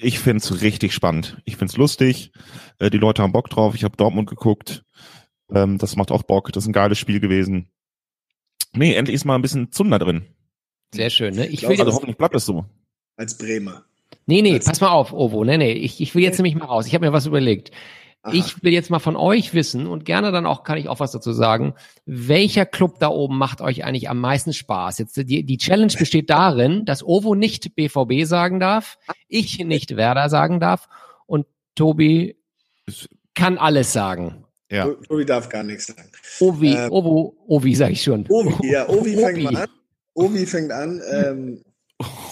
Ich find's richtig spannend. Ich find's lustig. Äh, die Leute haben Bock drauf. Ich habe Dortmund geguckt. Ähm, das macht auch Bock. Das ist ein geiles Spiel gewesen. Nee, endlich ist mal ein bisschen Zunder drin. Sehr schön, ne? Ich will also hoffentlich bleibt das so. Als Bremer. Nee, nee, pass mal auf, Ovo. Nee, nee, ich, ich will jetzt nämlich mal raus. Ich habe mir was überlegt. Aha. Ich will jetzt mal von euch wissen und gerne dann auch kann ich auch was dazu sagen. Welcher Club da oben macht euch eigentlich am meisten Spaß? Jetzt die, die Challenge besteht darin, dass Ovo nicht BVB sagen darf, ich nicht Werder sagen darf und Tobi kann alles sagen. Ja. Tobi darf gar nichts sagen. Ovi, ähm, Ovo, Ovi sag ich schon. Ovi, ja, Ovi fängt mal an. Ovi fängt an. Ähm,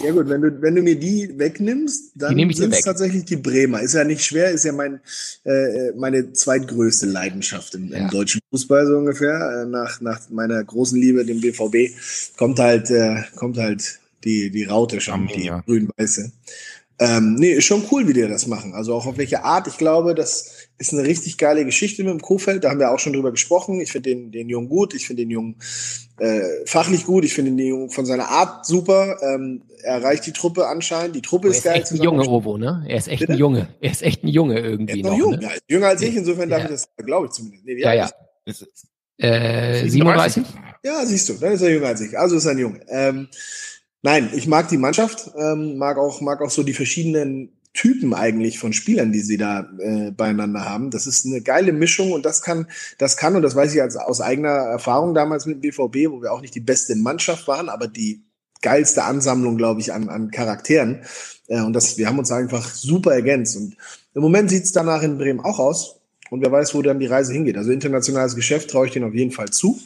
sehr gut, wenn du, wenn du mir die wegnimmst, dann sind es tatsächlich die Bremer. Ist ja nicht schwer, ist ja mein, äh, meine zweitgrößte Leidenschaft im, ja. im deutschen Fußball so ungefähr. Äh, nach, nach meiner großen Liebe, dem BVB, kommt halt, äh, kommt halt die, die Raute schon, die grün-weiße. Ähm, nee, ist schon cool, wie die das machen. Also auch auf welche Art. Ich glaube, das ist eine richtig geile Geschichte mit dem Kofeld. Da haben wir auch schon drüber gesprochen. Ich finde den, den Jungen gut. Ich finde den Jungen äh, fachlich gut. Ich finde den Jungen von seiner Art super. Ähm, er erreicht die Truppe anscheinend. Die Truppe ist, ist geil. Er ist echt ein Junge, Obo, ne? Er ist echt Bitte? ein Junge. Er ist echt ein Junge irgendwie. Er ist noch, noch jung. Ne? Ja, jünger als ich. Insofern ja. darf ich das, glaube ich zumindest. Nee, ja, ja. Ist, äh, 37? Ja, siehst du. Dann ist er jünger als ich. Also ist er ein Junge. Ähm, Nein, ich mag die Mannschaft, ähm, mag auch mag auch so die verschiedenen Typen eigentlich von Spielern, die sie da äh, beieinander haben. Das ist eine geile Mischung und das kann, das kann und das weiß ich als, aus eigener Erfahrung damals mit dem BVB, wo wir auch nicht die beste Mannschaft waren, aber die geilste Ansammlung, glaube ich, an, an Charakteren. Äh, und das, wir haben uns einfach super ergänzt. Und im Moment sieht es danach in Bremen auch aus. Und wer weiß, wo dann die Reise hingeht. Also internationales Geschäft traue ich denen auf jeden Fall zu.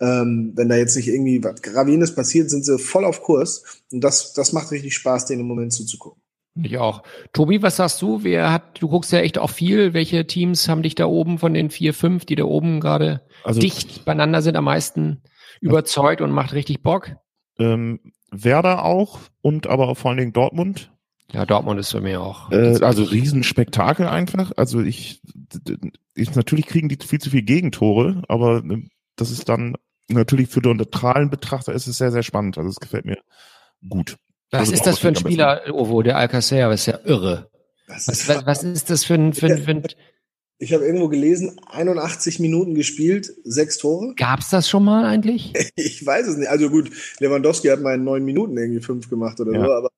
Ähm, wenn da jetzt nicht irgendwie was Gravierendes passiert, sind sie voll auf Kurs. Und das, das macht richtig Spaß, denen im Moment zuzugucken. Ich auch. Tobi, was sagst du? Wer hat, du guckst ja echt auch viel. Welche Teams haben dich da oben von den vier, fünf, die da oben gerade also, dicht beieinander sind, am meisten überzeugt und macht richtig Bock? Ähm, Werder auch und aber vor allen Dingen Dortmund. Ja, Dortmund ist für mich auch. Äh, also Riesenspektakel einfach. Also ich, ich, natürlich kriegen die viel zu viel Gegentore, aber äh, das ist dann natürlich für den neutralen Betrachter ist es sehr, sehr spannend. Also es gefällt mir gut. Was also ist das für ein Spieler, Ovo, der Alcacer? Das ist ja irre. Was, was, was, ist das für ein, für ein, für ein ich habe irgendwo gelesen, 81 Minuten gespielt, sechs Tore. Gab's das schon mal eigentlich? ich weiß es nicht. Also gut, Lewandowski hat mal in neun Minuten irgendwie fünf gemacht oder ja. so, aber,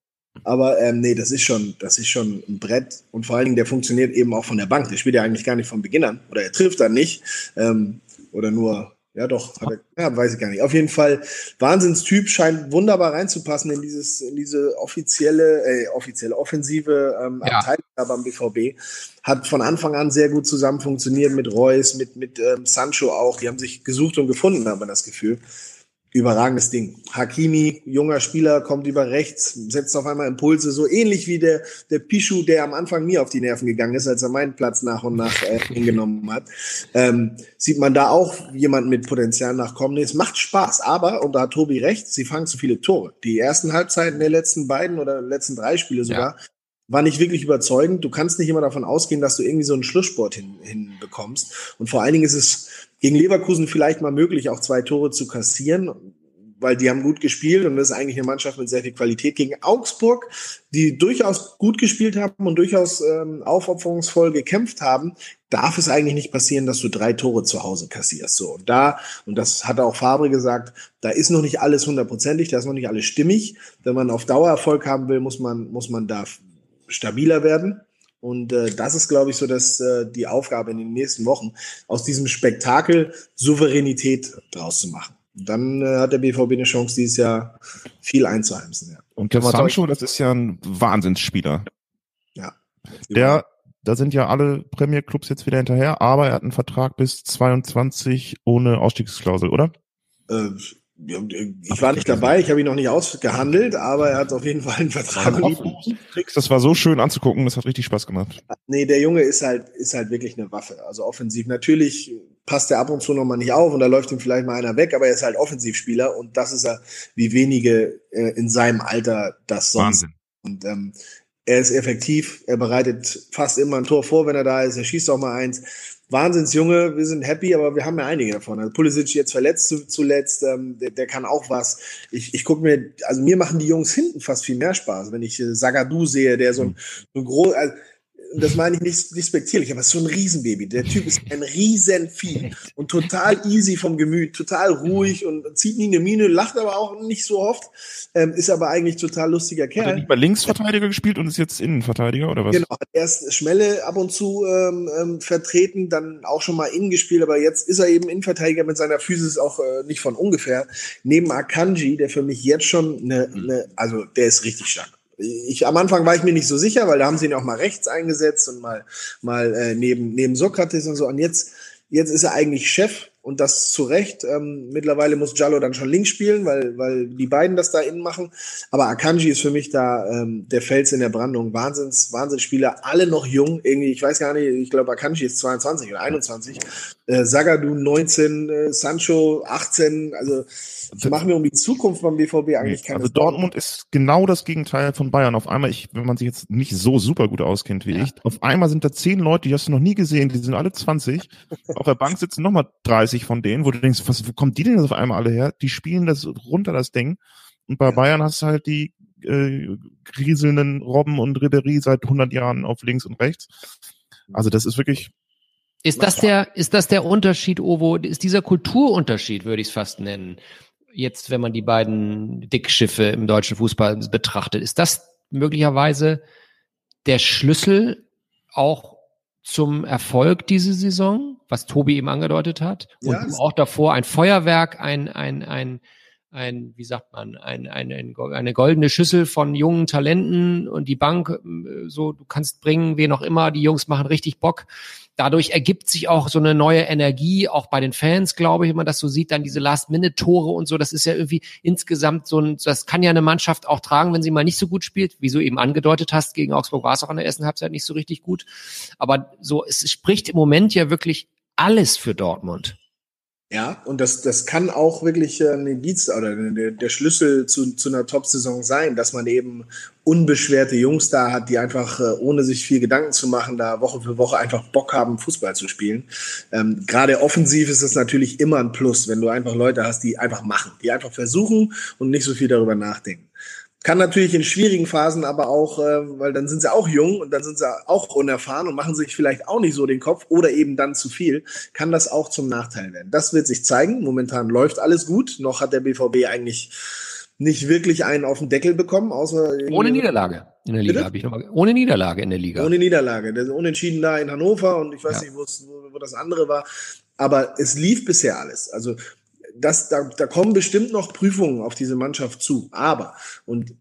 aber ähm, nee, das ist schon, das ist schon ein Brett und vor allen Dingen, der funktioniert eben auch von der Bank. Der spielt ja eigentlich gar nicht von Beginn an oder er trifft dann nicht ähm, oder nur Ja, doch. Er, ja, weiß ich gar nicht. Auf jeden Fall, Wahnsinnstyp, scheint wunderbar reinzupassen in dieses, in diese offizielle, äh, offizielle offensive ähm, ja. Abteilung beim BVB. Hat von Anfang an sehr gut zusammen funktioniert mit Reus, mit, mit ähm, Sancho auch. Die haben sich gesucht und gefunden, hat man das Gefühl. Überragendes Ding. Hakimi, junger Spieler, kommt über rechts, setzt auf einmal Impulse, so ähnlich wie der, der Pichu, der am Anfang mir auf die Nerven gegangen ist, als er meinen Platz nach und nach äh, hingenommen hat. Ähm, sieht man da auch jemand mit Potenzial nachkommen. Es macht Spaß, aber, und da hat Tobi recht, sie fangen zu viele Tore. Die ersten Halbzeiten der letzten beiden oder letzten drei Spiele sogar, ja. war nicht wirklich überzeugend. Du kannst nicht immer davon ausgehen, dass du irgendwie so einen Schlusssport hin, hinbekommst. Und vor allen Dingen ist es gegen Leverkusen vielleicht mal möglich, auch zwei Tore zu kassieren, weil die haben gut gespielt und das ist eigentlich eine Mannschaft mit sehr viel Qualität. Gegen Augsburg, die durchaus gut gespielt haben und durchaus ähm, aufopferungsvoll gekämpft haben, darf es eigentlich nicht passieren, dass du drei Tore zu Hause kassierst. So, und da, und das hat auch Fabre gesagt, da ist noch nicht alles hundertprozentig, da ist noch nicht alles stimmig. Wenn man auf Dauer Erfolg haben will, muss man, muss man da stabiler werden. Und äh, das ist, glaube ich, so dass äh, die Aufgabe in den nächsten Wochen, aus diesem Spektakel Souveränität draus zu machen. Und dann äh, hat der BVB eine Chance, dieses Jahr viel einzuheimsen. Ja. Und der Sancho, das ist ja ein Wahnsinnsspieler. Ja. Der, da sind ja alle Premier Clubs jetzt wieder hinterher, aber er hat einen Vertrag bis 22 ohne Ausstiegsklausel, oder? Äh, ich war nicht dabei, ich habe ihn noch nicht ausgehandelt, aber er hat auf jeden Fall einen Vertrag. Das war so schön anzugucken, das hat richtig Spaß gemacht. Nee, der Junge ist halt, ist halt wirklich eine Waffe. Also offensiv. Natürlich passt er ab und zu nochmal nicht auf und da läuft ihm vielleicht mal einer weg, aber er ist halt Offensivspieler und das ist er, wie wenige äh, in seinem Alter das sonst. Wahnsinn. Und ähm, er ist effektiv, er bereitet fast immer ein Tor vor, wenn er da ist, er schießt auch mal eins. Wahnsinnsjunge, wir sind happy, aber wir haben ja einige davon. Also Pulisic jetzt verletzt zuletzt, ähm, der, der kann auch was. Ich, ich gucke mir, also mir machen die Jungs hinten fast viel mehr Spaß, wenn ich äh, Sagadu sehe, der so ein, so ein groß, also, das meine ich nicht despektierlich, aber es ist so ein Riesenbaby. Der Typ ist ein Riesenvieh und total easy vom Gemüt, total ruhig und zieht nie eine Mine, lacht aber auch nicht so oft, ähm, ist aber eigentlich total lustiger Kerl. Hat er nicht bei Linksverteidiger gespielt und ist jetzt Innenverteidiger oder was? Genau, hat erst Schmelle ab und zu ähm, ähm, vertreten, dann auch schon mal innen gespielt, aber jetzt ist er eben Innenverteidiger mit seiner Physis auch äh, nicht von ungefähr. Neben Akanji, der für mich jetzt schon eine, eine also der ist richtig stark ich am Anfang war ich mir nicht so sicher, weil da haben sie ihn auch mal rechts eingesetzt und mal mal äh, neben neben Sokrates und so. Und jetzt jetzt ist er eigentlich Chef und das zu Recht. Ähm, mittlerweile muss Jallo dann schon links spielen, weil, weil die beiden das da innen machen. Aber Akanji ist für mich da ähm, der Fels in der Brandung. Wahnsinns, Wahnsinnsspieler, alle noch jung. Irgendwie, ich weiß gar nicht, ich glaube Akanji ist 22 oder 21. Äh, Sagadu 19, äh, Sancho 18. Also ich mache mir um die Zukunft beim BVB eigentlich keine Also Dortmund ist genau das Gegenteil von Bayern. Auf einmal, ich, wenn man sich jetzt nicht so super gut auskennt wie ja. ich, auf einmal sind da zehn Leute, die hast du noch nie gesehen, die sind alle 20. auf der Bank sitzen nochmal 30 30 von denen, wo du denkst, was, wo kommen die denn auf einmal alle her? Die spielen das runter, das Ding. Und bei ja. Bayern hast du halt die äh, rieselnden Robben und Ribery seit 100 Jahren auf links und rechts. Also das ist wirklich ist das der, ist das der Unterschied, Ovo? Ist dieser Kulturunterschied, würde ich es fast nennen? Jetzt, wenn man die beiden Dickschiffe im deutschen Fußball betrachtet, ist das möglicherweise der Schlüssel auch zum Erfolg diese Saison, was Tobi eben angedeutet hat. Und ja, auch davor ein Feuerwerk, ein, ein, ein, ein, wie sagt man, ein, ein, ein, eine goldene Schüssel von jungen Talenten und die Bank, äh, so, du kannst bringen, wen auch immer, die Jungs machen richtig Bock dadurch ergibt sich auch so eine neue Energie, auch bei den Fans, glaube ich, wenn man das so sieht, dann diese Last-Minute-Tore und so, das ist ja irgendwie insgesamt so ein, das kann ja eine Mannschaft auch tragen, wenn sie mal nicht so gut spielt, wie du eben angedeutet hast, gegen Augsburg war es auch in der ersten Halbzeit nicht so richtig gut, aber so, es spricht im Moment ja wirklich alles für Dortmund. Ja, und das, das kann auch wirklich äh, ein Indiz oder der, Schlüssel zu, zu einer Top-Saison sein, dass man eben unbeschwerte Jungs da hat, die einfach, äh, ohne sich viel Gedanken zu machen, da Woche für Woche einfach Bock haben, Fußball zu spielen. Ähm, Gerade offensiv ist das natürlich immer ein Plus, wenn du einfach Leute hast, die einfach machen, die einfach versuchen und nicht so viel darüber nachdenken. Kann natürlich in schwierigen Phasen aber auch, äh, weil dann sind sie auch jung und dann sind sie auch unerfahren und machen sich vielleicht auch nicht so den Kopf oder eben dann zu viel, kann das auch zum Nachteil werden. Das wird sich zeigen. Momentan läuft alles gut. Noch hat der BVB eigentlich nicht wirklich einen auf den Deckel bekommen, außer ohne Niederlage in der Liga habe ich nochmal ohne Niederlage in der Liga. Ohne Niederlage, der unentschieden da in Hannover und ich weiß ja. nicht, wo, wo das andere war. aber es lief bisher alles. Also das, da, da kommen bestimmt noch Prüfungen auf diese Mannschaft zu. Aber, und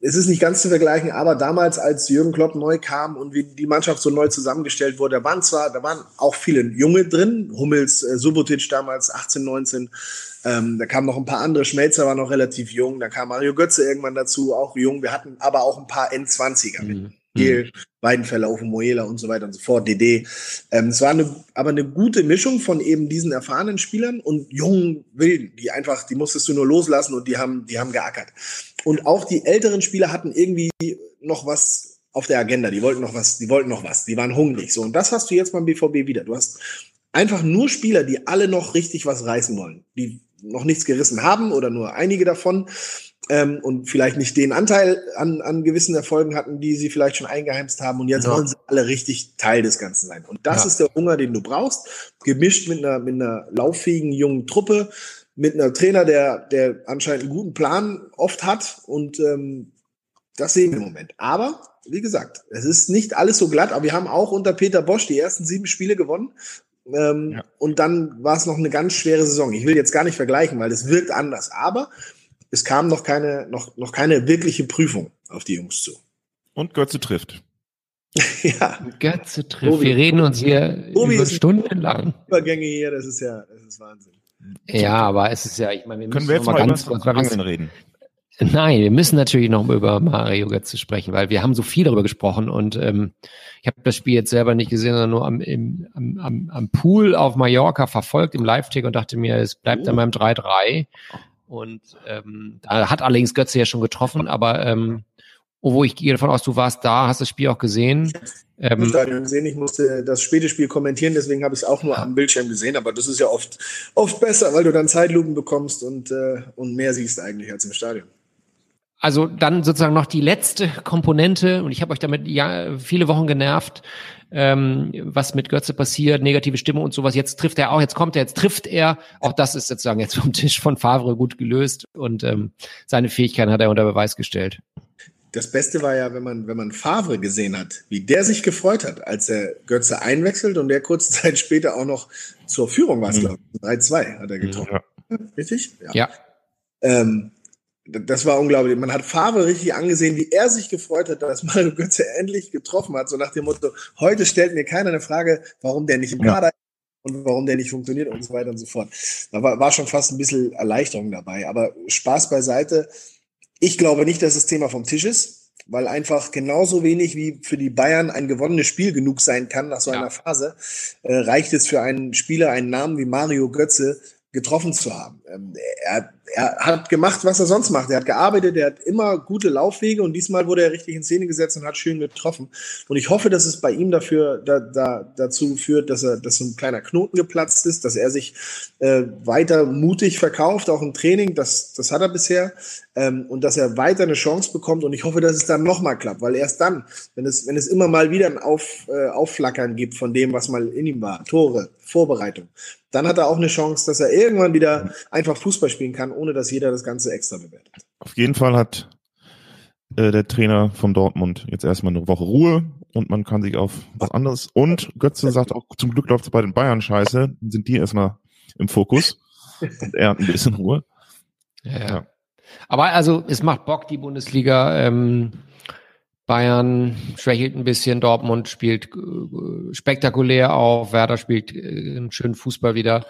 es ist nicht ganz zu vergleichen, aber damals, als Jürgen Klopp neu kam und wie die Mannschaft so neu zusammengestellt wurde, da waren zwar, da waren auch viele Junge drin, Hummels, äh, Subotic damals 18, 19, ähm, da kamen noch ein paar andere, Schmelzer war noch relativ jung, da kam Mario Götze irgendwann dazu, auch jung, wir hatten aber auch ein paar N20er mit. Mhm. Gel, Weidenfeller, Moela und so weiter und so fort, DD. Ähm, es war eine, aber eine gute Mischung von eben diesen erfahrenen Spielern und jungen Wilden, die einfach, die musstest du nur loslassen und die haben, die haben geackert. Und auch die älteren Spieler hatten irgendwie noch was auf der Agenda. Die wollten noch was, die wollten noch was, die waren hungrig. So, und das hast du jetzt beim BVB wieder. Du hast einfach nur Spieler, die alle noch richtig was reißen wollen, die noch nichts gerissen haben oder nur einige davon ähm, und vielleicht nicht den Anteil an, an gewissen Erfolgen hatten, die sie vielleicht schon eingeheimst haben. Und jetzt ja. wollen sie alle richtig Teil des Ganzen sein. Und das ja. ist der Hunger, den du brauchst, gemischt mit einer, mit einer lauffähigen jungen Truppe, mit einer Trainer, der, der anscheinend einen guten Plan oft hat. Und ähm, das sehen wir im Moment. Aber wie gesagt, es ist nicht alles so glatt, aber wir haben auch unter Peter Bosch die ersten sieben Spiele gewonnen. Ähm, ja. Und dann war es noch eine ganz schwere Saison. Ich will jetzt gar nicht vergleichen, weil es wirkt anders. Aber es kam noch keine, noch, noch keine wirkliche Prüfung auf die Jungs zu. Und Götze trifft. ja. Götze trifft. Obi. Wir reden uns hier Obi über stundenlang. Übergänge hier, das ist ja, das ist Wahnsinn. Ja, aber es ist ja, ich meine, wir Können wir jetzt mal ganz kurz Angeln reden? Nein, wir müssen natürlich noch über Mario Götze sprechen, weil wir haben so viel darüber gesprochen und ähm, ich habe das Spiel jetzt selber nicht gesehen, sondern nur am, im, am, am, am Pool auf Mallorca verfolgt im Live-Tick und dachte mir, es bleibt oh. an meinem 3-3. Und ähm, da hat allerdings Götze ja schon getroffen, aber ähm, wo ich gehe davon aus, du warst da, hast das Spiel auch gesehen. Ähm, Stadion gesehen, ich musste das späte Spiel kommentieren, deswegen habe ich es auch nur am Bildschirm gesehen, aber das ist ja oft, oft besser, weil du dann Zeitlupen bekommst und, äh, und mehr siehst eigentlich als im Stadion. Also dann sozusagen noch die letzte Komponente, und ich habe euch damit ja viele Wochen genervt, ähm, was mit Götze passiert, negative Stimmung und sowas. Jetzt trifft er auch, jetzt kommt er, jetzt trifft er. Auch das ist sozusagen jetzt vom Tisch von Favre gut gelöst und ähm, seine Fähigkeiten hat er unter Beweis gestellt. Das Beste war ja, wenn man, wenn man Favre gesehen hat, wie der sich gefreut hat, als er Götze einwechselt und der kurze Zeit später auch noch zur Führung war, mhm. glaube ich. 3-2 hat er getroffen. Ja. Richtig? Ja. ja. Ähm, das war unglaublich. Man hat Favre richtig angesehen, wie er sich gefreut hat, dass Mario Götze endlich getroffen hat. So nach dem Motto, heute stellt mir keiner eine Frage, warum der nicht im Kader ist und warum der nicht funktioniert und so weiter und so fort. Da war, war schon fast ein bisschen Erleichterung dabei. Aber Spaß beiseite. Ich glaube nicht, dass das Thema vom Tisch ist, weil einfach genauso wenig wie für die Bayern ein gewonnenes Spiel genug sein kann nach so einer ja. Phase, äh, reicht es für einen Spieler, einen Namen wie Mario Götze, getroffen zu haben. Ähm, er, er hat gemacht, was er sonst macht. Er hat gearbeitet, er hat immer gute Laufwege und diesmal wurde er richtig in Szene gesetzt und hat schön getroffen. Und ich hoffe, dass es bei ihm dafür da, da, dazu führt, dass er, dass so ein kleiner Knoten geplatzt ist, dass er sich äh, weiter mutig verkauft, auch im Training. Das, das hat er bisher ähm, und dass er weiter eine Chance bekommt. Und ich hoffe, dass es dann nochmal klappt, weil erst dann, wenn es, wenn es immer mal wieder ein Auf, äh, Aufflackern gibt von dem, was mal in ihm war, Tore, Vorbereitung, dann hat er auch eine Chance, dass er irgendwann wieder einfach Fußball spielen kann, ohne dass jeder das Ganze extra bewertet. Auf jeden Fall hat äh, der Trainer von Dortmund jetzt erstmal eine Woche Ruhe und man kann sich auf was anderes. Und Götze sagt auch, zum Glück läuft es bei den Bayern scheiße, dann sind die erstmal im Fokus. und er hat ein bisschen Ruhe. Ja, ja. Aber also es macht Bock, die Bundesliga. Ähm, Bayern schwächelt ein bisschen, Dortmund spielt äh, spektakulär auf, Werder spielt äh, einen schönen Fußball wieder.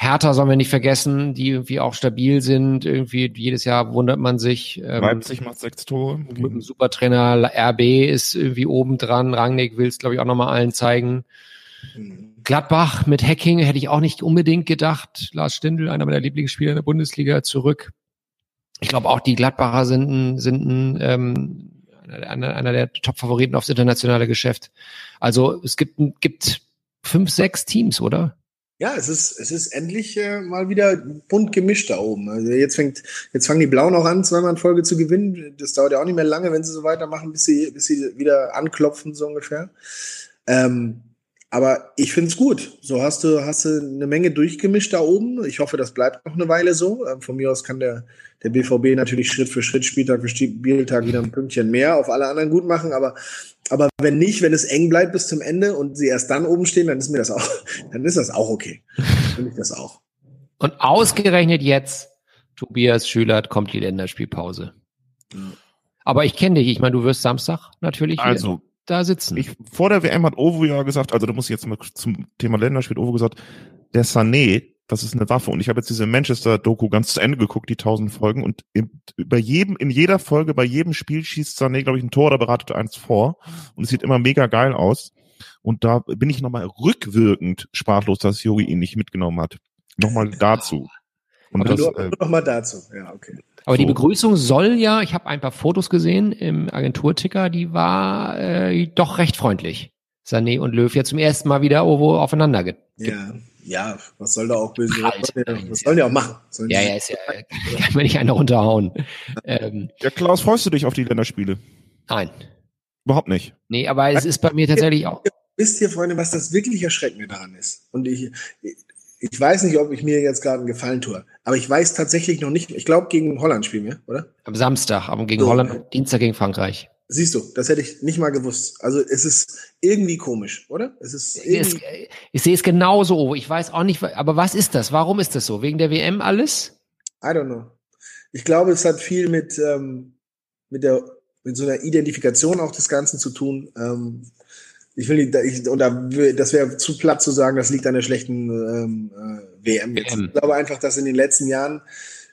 Hertha sollen wir nicht vergessen, die irgendwie auch stabil sind. Irgendwie jedes Jahr wundert man sich. Ähm, Leipzig macht sechs Tore. Mit dem Supertrainer RB ist irgendwie oben dran. Rangnick will es, glaube ich, auch nochmal allen zeigen. Gladbach mit Hacking hätte ich auch nicht unbedingt gedacht. Lars Stindl, einer meiner Lieblingsspieler in der Bundesliga, zurück. Ich glaube auch die Gladbacher sind ein, sind ein ähm, einer, einer der Top-Favoriten aufs internationale Geschäft. Also es gibt, gibt fünf, sechs Teams, oder? Ja, es ist, es ist endlich äh, mal wieder bunt gemischt da oben. Also jetzt fängt, jetzt fangen die Blauen auch an, zweimal in Folge zu gewinnen. Das dauert ja auch nicht mehr lange, wenn sie so weitermachen, bis sie, bis sie wieder anklopfen, so ungefähr. Ähm, aber ich finde es gut. So hast du, hast du eine Menge durchgemischt da oben. Ich hoffe, das bleibt noch eine Weile so. Ähm, von mir aus kann der, der BVB natürlich Schritt für Schritt, Spieltag für Spieltag wieder ein Pünktchen mehr auf alle anderen gut machen. Aber, aber wenn nicht, wenn es eng bleibt bis zum Ende und sie erst dann oben stehen, dann ist mir das auch, dann ist das auch okay. Finde ich das auch. Und ausgerechnet jetzt, Tobias Schülert, kommt die Länderspielpause. Aber ich kenne dich. Ich meine, du wirst Samstag natürlich. Also, da sitzen. Ich, vor der WM hat Ovo ja gesagt, also da muss ich jetzt mal zum Thema Länderspiel Ovo gesagt, der Sané, das ist eine Waffe. Und ich habe jetzt diese Manchester-Doku ganz zu Ende geguckt, die tausend Folgen. Und in, bei jedem, in jeder Folge, bei jedem Spiel schießt Sané, glaube ich, ein Tor oder beratet eins vor. Und es sieht immer mega geil aus. Und da bin ich nochmal rückwirkend sprachlos, dass Yogi ihn nicht mitgenommen hat. Nochmal dazu. Und Aber das, nur, äh, nochmal dazu, ja, okay. Aber so. die Begrüßung soll ja, ich habe ein paar Fotos gesehen im Agenturticker, die war äh, doch recht freundlich. Sané und Löw ja zum ersten Mal wieder Ovo aufeinander ge Ja, ja, was soll da auch böse halt. Was sollen die auch machen? Sollen ja, ja, ist ja, kann man nicht einer runterhauen. ähm, ja, Klaus, freust du dich auf die Länderspiele? Nein. Überhaupt nicht. Nee, aber es ist bei mir tatsächlich auch. Wisst ihr, Freunde, was das wirklich Erschreckende daran ist? Und ich, ich weiß nicht, ob ich mir jetzt gerade einen Gefallen tue, aber ich weiß tatsächlich noch nicht, ich glaube, gegen Holland spielen wir, oder? Am Samstag, aber gegen so. Holland, Dienstag gegen Frankreich. Siehst du, das hätte ich nicht mal gewusst. Also es ist irgendwie komisch, oder? Es ist irgendwie es, ich sehe es genauso. Ich weiß auch nicht, aber was ist das? Warum ist das so? Wegen der WM alles? I don't know. Ich glaube, es hat viel mit, ähm, mit der mit so einer Identifikation auch des Ganzen zu tun. Ähm, ich will nicht, ich, oder das wäre zu platt zu sagen, das liegt an der schlechten ähm, äh, WM. Jetzt. Ich glaube einfach, dass in den letzten Jahren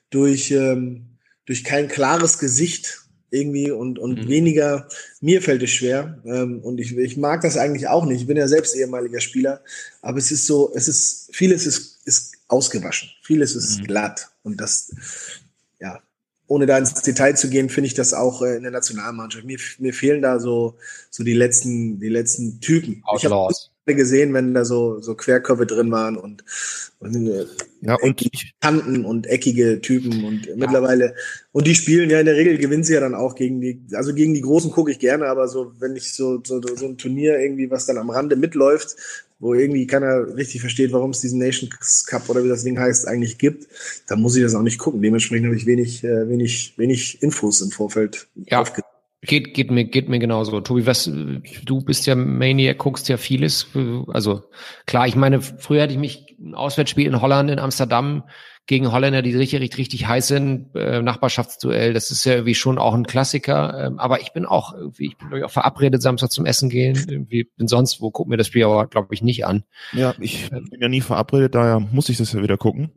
durch, ähm, durch kein klares Gesicht irgendwie und, und mhm. weniger, mir fällt es schwer. Ähm, und ich, ich mag das eigentlich auch nicht. Ich bin ja selbst ehemaliger Spieler, aber es ist so, es ist, vieles ist, ist ausgewaschen, vieles ist mhm. glatt. Und das, ohne da ins Detail zu gehen, finde ich das auch äh, in der Nationalmannschaft. Mir, mir fehlen da so, so die letzten, die letzten Typen. Outlaws. Ich habe gesehen, wenn da so, so Querkörbe drin waren und, und, äh, ja, und Kanten und eckige Typen und ja. mittlerweile, und die spielen ja in der Regel, gewinnen sie ja dann auch gegen die, also gegen die Großen gucke ich gerne, aber so, wenn ich so, so, so ein Turnier irgendwie, was dann am Rande mitläuft, wo irgendwie keiner richtig versteht, warum es diesen Nations Cup oder wie das Ding heißt eigentlich gibt, dann muss ich das auch nicht gucken. Dementsprechend habe ich wenig, äh, wenig, wenig Infos im Vorfeld ja. Geht, geht mir, geht mir genauso. Tobi, was, du bist ja Maniac, guckst ja vieles. Also, klar, ich meine, früher hatte ich mich ein Auswärtsspiel in Holland, in Amsterdam, gegen Holländer, die richtig, richtig heiß sind, äh, Nachbarschaftsduell, das ist ja irgendwie schon auch ein Klassiker. Ähm, aber ich bin auch irgendwie, ich bin ich auch verabredet, Samstag zum Essen gehen. Irgendwie bin sonst wo, guck mir das Spiel aber, glaube ich, nicht an. Ja, ich ähm, bin ja nie verabredet, daher muss ich das ja wieder gucken.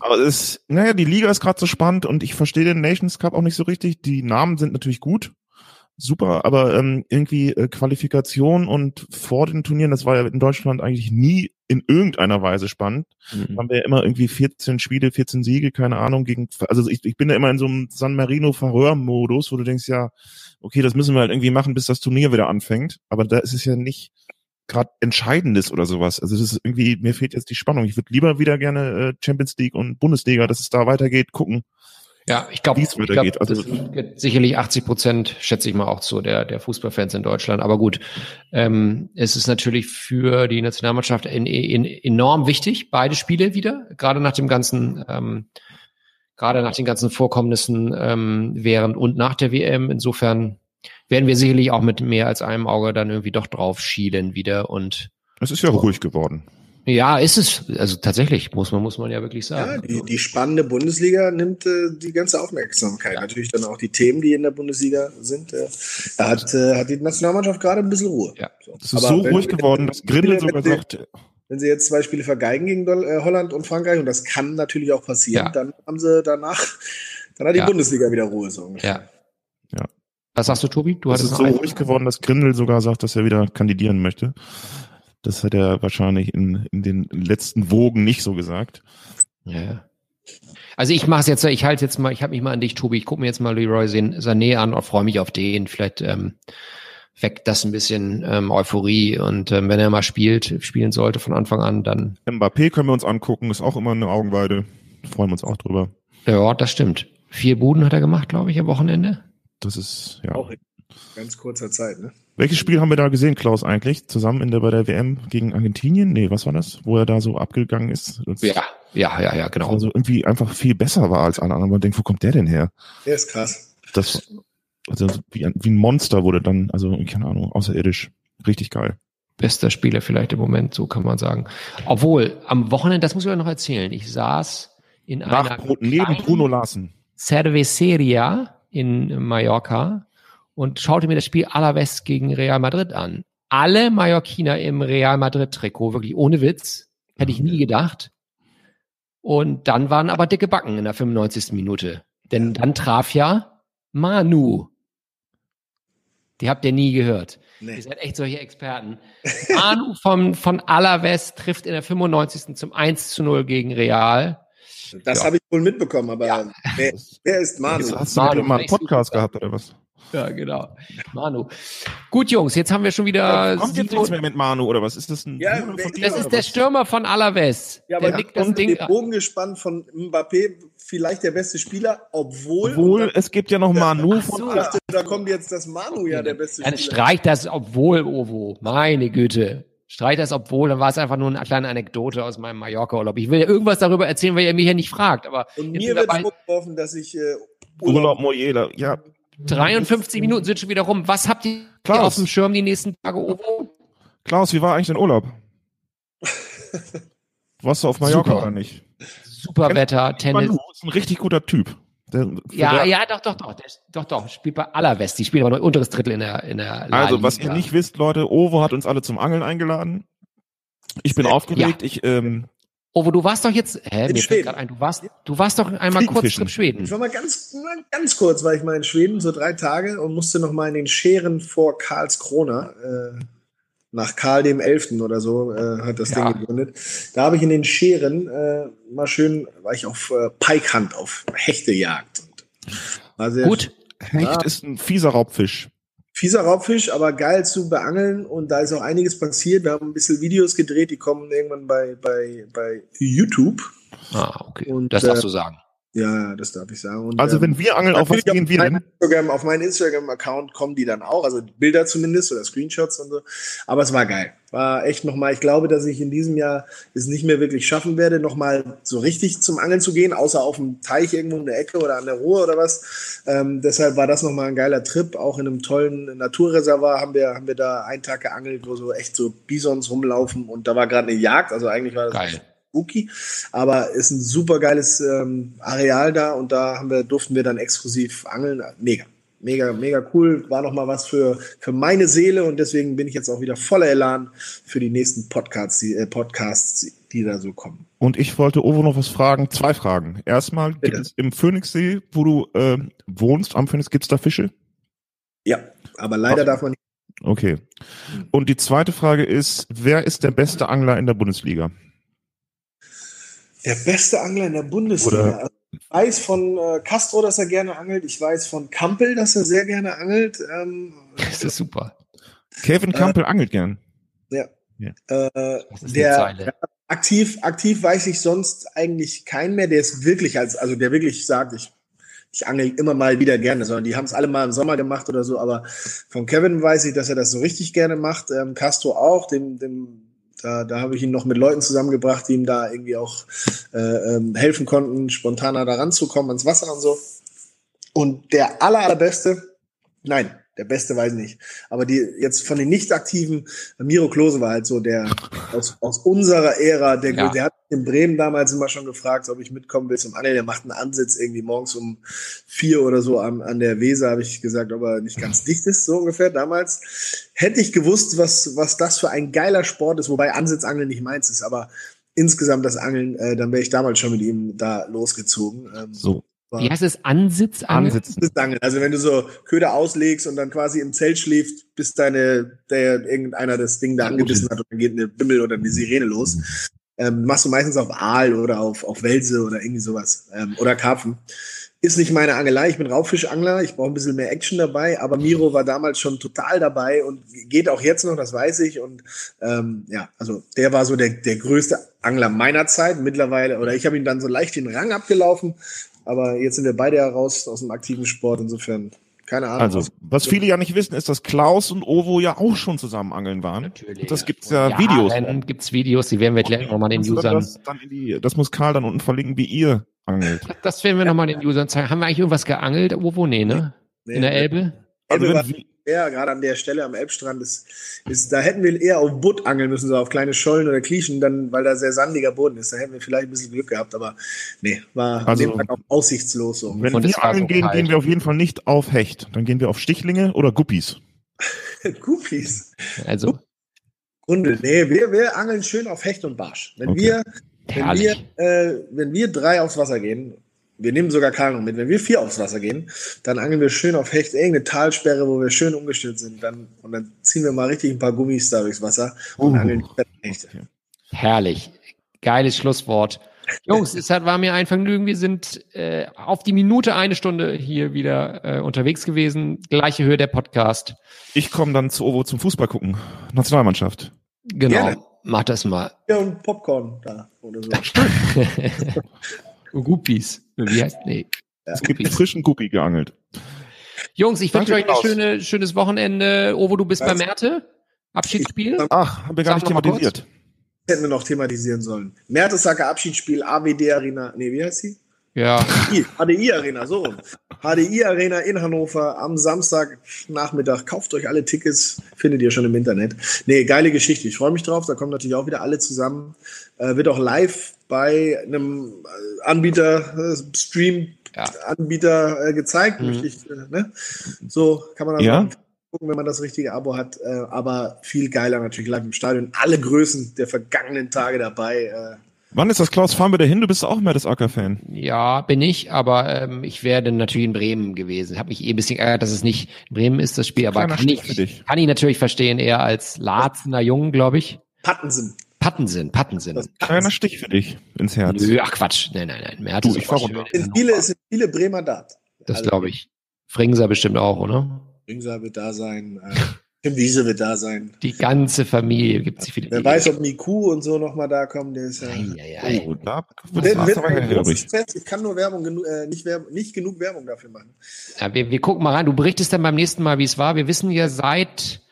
Aber es ist, naja, die Liga ist gerade so spannend und ich verstehe den Nations Cup auch nicht so richtig. Die Namen sind natürlich gut super, aber ähm, irgendwie äh, Qualifikation und vor den Turnieren, das war ja in Deutschland eigentlich nie in irgendeiner Weise spannend. Mhm. Haben wir ja immer irgendwie 14 Spiele, 14 Siege, keine Ahnung, gegen, also ich, ich bin ja immer in so einem San Marino Verhör-Modus, wo du denkst, ja, okay, das müssen wir halt irgendwie machen, bis das Turnier wieder anfängt. Aber da ist es ja nicht gerade Entscheidendes oder sowas. Also das ist irgendwie, mir fehlt jetzt die Spannung. Ich würde lieber wieder gerne äh, Champions League und Bundesliga, dass es da weitergeht, gucken. Ja, ich glaube, glaub, also sicherlich 80 Prozent, schätze ich mal auch zu, der, der Fußballfans in Deutschland. Aber gut, ähm, es ist natürlich für die Nationalmannschaft in, in, enorm wichtig, beide Spiele wieder, gerade nach dem ganzen, ähm, gerade nach den ganzen Vorkommnissen ähm, während und nach der WM. Insofern werden wir sicherlich auch mit mehr als einem Auge dann irgendwie doch drauf schielen wieder und es ist ja ruhig geworden. Ja, ist es. Also tatsächlich, muss man, muss man ja wirklich sagen. Ja, die, die spannende Bundesliga nimmt äh, die ganze Aufmerksamkeit. Ja. Natürlich dann auch die Themen, die in der Bundesliga sind. Äh, da hat, äh, hat die Nationalmannschaft gerade ein bisschen Ruhe. Ja. So. Das ist Aber so wenn, ruhig geworden, dass Grindel sogar sagt. Wenn sie jetzt zwei Spiele vergeigen gegen äh, Holland und Frankreich, und das kann natürlich auch passieren, ja. dann haben sie danach, dann hat die Bundesliga wieder Ruhe, so ungefähr. Ja. ja. Was sagst du, Tobi? Du es ist so ruhig geworden, dass Grindel sogar sagt, dass er wieder kandidieren möchte. Das hat er wahrscheinlich in, in den letzten Wogen nicht so gesagt. Ja. Also ich mache es jetzt, ich halte jetzt mal, ich habe mich mal an dich, Tobi, ich gucke mir jetzt mal Leroy Sané an und freue mich auf den. Vielleicht ähm, weckt das ein bisschen ähm, Euphorie und ähm, wenn er mal spielt, spielen sollte von Anfang an, dann. Mbappé können wir uns angucken, ist auch immer eine Augenweide. Freuen wir uns auch drüber. Ja, das stimmt. Vier Buden hat er gemacht, glaube ich, am Wochenende. Das ist, ja. Auch ganz kurzer Zeit, ne? Welches Spiel haben wir da gesehen, Klaus, eigentlich? Zusammen in der, bei der WM gegen Argentinien? Nee, was war das? Wo er da so abgegangen ist? Ja, ja, ja, ja, genau. Also irgendwie einfach viel besser war als alle anderen. Man denkt, wo kommt der denn her? Der ist krass. Das, also wie, ein- wie ein Monster wurde dann, also keine Ahnung, außerirdisch. Richtig geil. Bester Spieler vielleicht im Moment, so kann man sagen. Obwohl, am Wochenende, das muss ich euch noch erzählen, ich saß in Nach, einer neben Bruno Larsen. Cerveceria in Mallorca und schaute mir das Spiel Alaves gegen Real Madrid an. Alle Mallorquiner im Real Madrid Trikot, wirklich ohne Witz. Hätte ich nie gedacht. Und dann waren aber dicke Backen in der 95. Minute. Denn dann traf ja Manu. Die habt ihr nie gehört. Nee. Ihr seid echt solche Experten. Manu von, von Alaves trifft in der 95. zum 1 zu 0 gegen Real. Das Ja. habe ich wohl mitbekommen, aber Ja. wer, wer ist Manu? Hast du Manu, mal einen Podcast gehabt oder was? Ja, genau. Manu. Gut, Jungs, jetzt haben wir schon wieder. Kommt jetzt nichts mehr mit Manu oder was? Ist das ein Ja, von dir das ist der was? Stürmer von Alaves. Ja, der aber nickt das und Ding. den Bogen gespannt von Mbappé, vielleicht der beste Spieler, obwohl. Obwohl, es gibt ja noch Manu von so. dachte, da kommt jetzt das Manu ja der beste Dann Spieler. streich das, obwohl, Ovo. Meine Güte. Streich das, obwohl, dann war es einfach nur eine kleine Anekdote aus meinem Mallorca-Urlaub. Ich will ja irgendwas darüber erzählen, weil ihr mich ja nicht fragt, aber Und mir wird vorgeworfen, dass ich äh, Urlaub Mojela. Ja, 53 Minuten sind schon wieder rum. Was habt ihr Klaus. auf dem Schirm die nächsten Tage, Ovo? Klaus, wie war eigentlich dein Urlaub? Warst du auf Mallorca Super. oder nicht? Super Wetter, Tennis. Manu ist ein richtig guter Typ. Der, Ja, der, ja, doch, doch, doch. Der, doch, doch. Spielt bei Alaves. Die spielen aber nur unteres Drittel in der, in der Also, was ihr nicht wisst, Leute, Ovo hat uns alle zum Angeln eingeladen. Ich bin aufgeregt. Ich, ähm, Ovo, du warst doch jetzt, hä, In mir Schweden. fällt gerade ein, du warst, du warst doch einmal kurz im Schweden. Ich war mal ganz, mal ganz kurz, war ich mal in Schweden, so drei Tage und musste noch mal in den Scheren vor Karlskrona, äh, nach Karl dem Elften oder so, äh, hat das Ja. Ding gegründet. Da habe ich in den Scheren äh, mal schön, war ich auf äh, Peikhand, auf Hechtejagd. Und war sehr Gut. Hecht Ja. ist ein fieser Raubfisch. Fieser Raubfisch, aber geil zu beangeln und da ist auch einiges passiert. Wir haben ein bisschen Videos gedreht, die kommen irgendwann bei, bei, bei YouTube. Ah, okay. Und, das darfst äh, du sagen. Ja, das darf ich sagen. Und, Also, ähm, wenn wir angeln, auf was gehen wir auf, denn? Instagram, auf meinen Instagram-Account kommen die dann auch, also Bilder zumindest oder Screenshots und so. Aber es war geil. War echt nochmal, ich glaube, dass ich in diesem Jahr es nicht mehr wirklich schaffen werde, nochmal so richtig zum Angeln zu gehen, außer auf dem Teich irgendwo in der Ecke oder an der Ruhr oder was. Ähm, deshalb war das nochmal ein geiler Trip. Auch in einem tollen Naturreservat haben wir, haben wir da einen Tag geangelt, wo so echt so Bisons rumlaufen und da war gerade eine Jagd, also eigentlich war das Geil. Spooky, aber ist ein super geiles ähm, Areal da und da haben wir, durften wir dann exklusiv angeln. Mega, mega, mega cool. War noch mal was für, für meine Seele und deswegen bin ich jetzt auch wieder voller Elan für die nächsten Podcasts, die, äh, Podcasts, die da so kommen. Und ich wollte Ovo noch was fragen. Zwei Fragen. Erstmal, gibt Bitte. es im Phoenixsee, wo du ähm, wohnst, am Phoenix, gibt's da Fische? Ja, aber leider Okay. darf man nicht. Okay. Und die zweite Frage ist, wer ist der beste Angler in der Bundesliga? Der beste Angler in der Bundesliga. Oder- Also ich weiß von äh, Castro, dass er gerne angelt. Ich weiß von Kampel, dass er sehr gerne angelt. Ähm, Das ist super. Kevin Campbell angelt gern. äh, Das ist eine der. Aktiv, aktiv weiß ich sonst eigentlich keinen mehr, der es wirklich als, also der wirklich sagt, ich, ich angel immer mal wieder gerne, sondern die haben es alle mal im Sommer gemacht oder so, aber von Kevin weiß ich, dass er das so richtig gerne macht, ähm, Castro auch, dem, dem, da, da habe ich ihn noch mit Leuten zusammengebracht, die ihm da irgendwie auch äh, ähm, helfen konnten, spontaner da ranzukommen ans Wasser und so. Und der aller, allerbeste, nein, der beste weiß ich nicht, aber die jetzt von den nicht-aktiven, Miro Klose war halt so der aus, aus unserer Ära, der, Ja. der hat in Bremen damals immer schon gefragt, ob ich mitkommen will zum Angeln. Der macht einen Ansitz irgendwie morgens um vier oder so an, an der Weser, habe ich gesagt, ob er nicht ganz dicht ist, so ungefähr damals. Hätte ich gewusst, was, was das für ein geiler Sport ist, wobei Ansitzangeln nicht meins ist, aber insgesamt das Angeln, äh, dann wäre ich damals schon mit ihm da losgezogen. Ähm, So, Wie heißt es? Ansitz? ansitzen. Angeln. Also wenn du so Köder auslegst und dann quasi im Zelt schläfst, bis deine, der irgendeiner das Ding da angebissen hat und dann geht eine Bimmel oder eine Sirene los. Ähm, machst du meistens auf Aal oder auf, auf Welse oder irgendwie sowas. Ähm, oder Karpfen. Ist nicht meine Angelei. Ich bin Raubfischangler. Ich brauche ein bisschen mehr Action dabei. Aber Miro war damals schon total dabei und geht auch jetzt noch, das weiß ich. Und ähm, ja, also der war so der, der größte Angler meiner Zeit mittlerweile. Oder ich habe ihm dann so leicht den Rang abgelaufen. Aber jetzt sind wir beide ja raus aus dem aktiven Sport. Insofern Keine Ahnung. Also, was viele ja nicht wissen, ist, dass Klaus und Ovo ja auch schon zusammen angeln waren. Natürlich. Und das gibt's ja Videos. Dann gibt's Videos, die werden wir gleich nochmal den Usern. Das, dann in die, das muss Karl dann unten verlinken, wie ihr angelt. Das werden wir nochmal den Usern zeigen. Haben wir eigentlich irgendwas geangelt? Ovo? Nee, ne? Nee, In der Elbe? Also, Elbe wenn eher gerade an der Stelle am Elbstrand ist, ist, da hätten wir eher auf Butt angeln müssen, so auf kleine Schollen oder Klischen, dann, weil da sehr sandiger Boden ist. Da hätten wir vielleicht ein bisschen Glück gehabt, aber nee, war Also- an dem Tag auch aussichtslos so. wenn wir angeln so gehen, kalt. gehen wir auf jeden Fall nicht auf Hecht. Dann gehen wir auf Stichlinge oder Guppies. Guppies. Also, Grundel. Nee, wir, wir angeln schön auf Hecht und Barsch. Wenn Okay. wir, wenn wir, äh, wenn wir drei aufs Wasser gehen, wir nehmen sogar noch mit, wenn wir vier aufs Wasser gehen, dann angeln wir schön auf Hecht, irgendeine Talsperre, wo wir schön umgestellt sind, dann, und dann ziehen wir mal richtig ein paar Gummis da durchs Wasser und Uh. angeln Hechte. Okay. Herrlich. Geiles Schlusswort. Jungs, es hat, war mir ein Vergnügen. Wir sind äh, auf die Minute eine Stunde hier wieder äh, unterwegs gewesen. Gleiche Höhe der Podcast. Ich komme dann zu Ovo zum Fußball gucken. Nationalmannschaft. Genau. Gerne. Mach das mal. Ja, und Popcorn da oder so. Guppies. Wie heißt, nee. Es gibt einen frischen Guppi geangelt. Jungs, ich wünsche euch ein schöne, schönes Wochenende. Ovo, du bist bei Was? Merte. Abschiedsspiel. Ach, haben wir gar Sag nicht thematisiert. hätten wir noch thematisieren sollen. Mertesacker Abschiedsspiel, AWD Arena, nee, wie heißt sie? Ja. I- HDI Arena, so rum. HDI Arena in Hannover am Samstag Nachmittag. Kauft euch alle Tickets, findet ihr schon im Internet. Nee, geile Geschichte. Ich freue mich drauf. Da kommen natürlich auch wieder alle zusammen. Äh, wird auch live bei einem äh, Anbieter, äh, Stream, Ja. Anbieter äh, gezeigt. Mhm. Möchte ich, äh, ne? So kann man dann Ja. auch gucken, wenn man das richtige Abo hat. Äh, aber viel geiler natürlich live im Stadion. Alle Größen der vergangenen Tage dabei. Wann ist das, Klaus? Fahren wir da hin? Du bist auch mehr das Acker-Fan. Ja, bin ich, aber ähm, ich wäre natürlich in Bremen gewesen. Habe mich eh ein bisschen geärgert, dass es nicht in Bremen ist, das Spiel, aber Kleiner kann Stich ich, kann ich natürlich verstehen, eher als Latzener Jungen, glaube ich. Pattensen. Pattensen, Pattensen. Das Kleiner Stich für dich ins Herz. Nö, ach Quatsch. Nein, nein, nein. Merz Du, ist ich auch schön sind viele, sind viele Bremer da. Das Also, glaube ich. Fringser bestimmt auch, oder? Ringser wird da sein, äh, Tim Wiese wird da sein. Die ganze Familie gibt es viele. Wer weiß, ob Miku und so nochmal da kommen, der ist ja. Eieiei. Oh, da wird aber Fest. Ich kann nur Werbung genu äh, nicht, Werb nicht genug Werbung dafür machen. Ja, wir, wir gucken mal rein. Du berichtest dann beim nächsten Mal, wie es war. Wir wissen ja seit,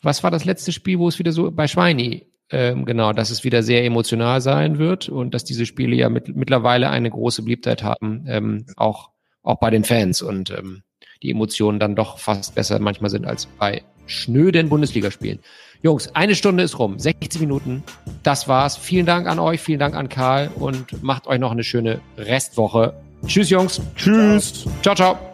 was war das letzte Spiel, wo es wieder so, bei Schweini, ähm, genau, dass es wieder sehr emotional sein wird und dass diese Spiele ja mit, mittlerweile eine große Beliebtheit haben, ähm, auch, auch bei den Fans und ähm, die Emotionen dann doch fast besser manchmal sind als bei schnöden Bundesligaspielen. Jungs, eine Stunde ist rum, 60 Minuten. Das war's. Vielen Dank an euch, vielen Dank an Karl und macht euch noch eine schöne Restwoche. Tschüss, Jungs. Tschüss. Ciao, ciao.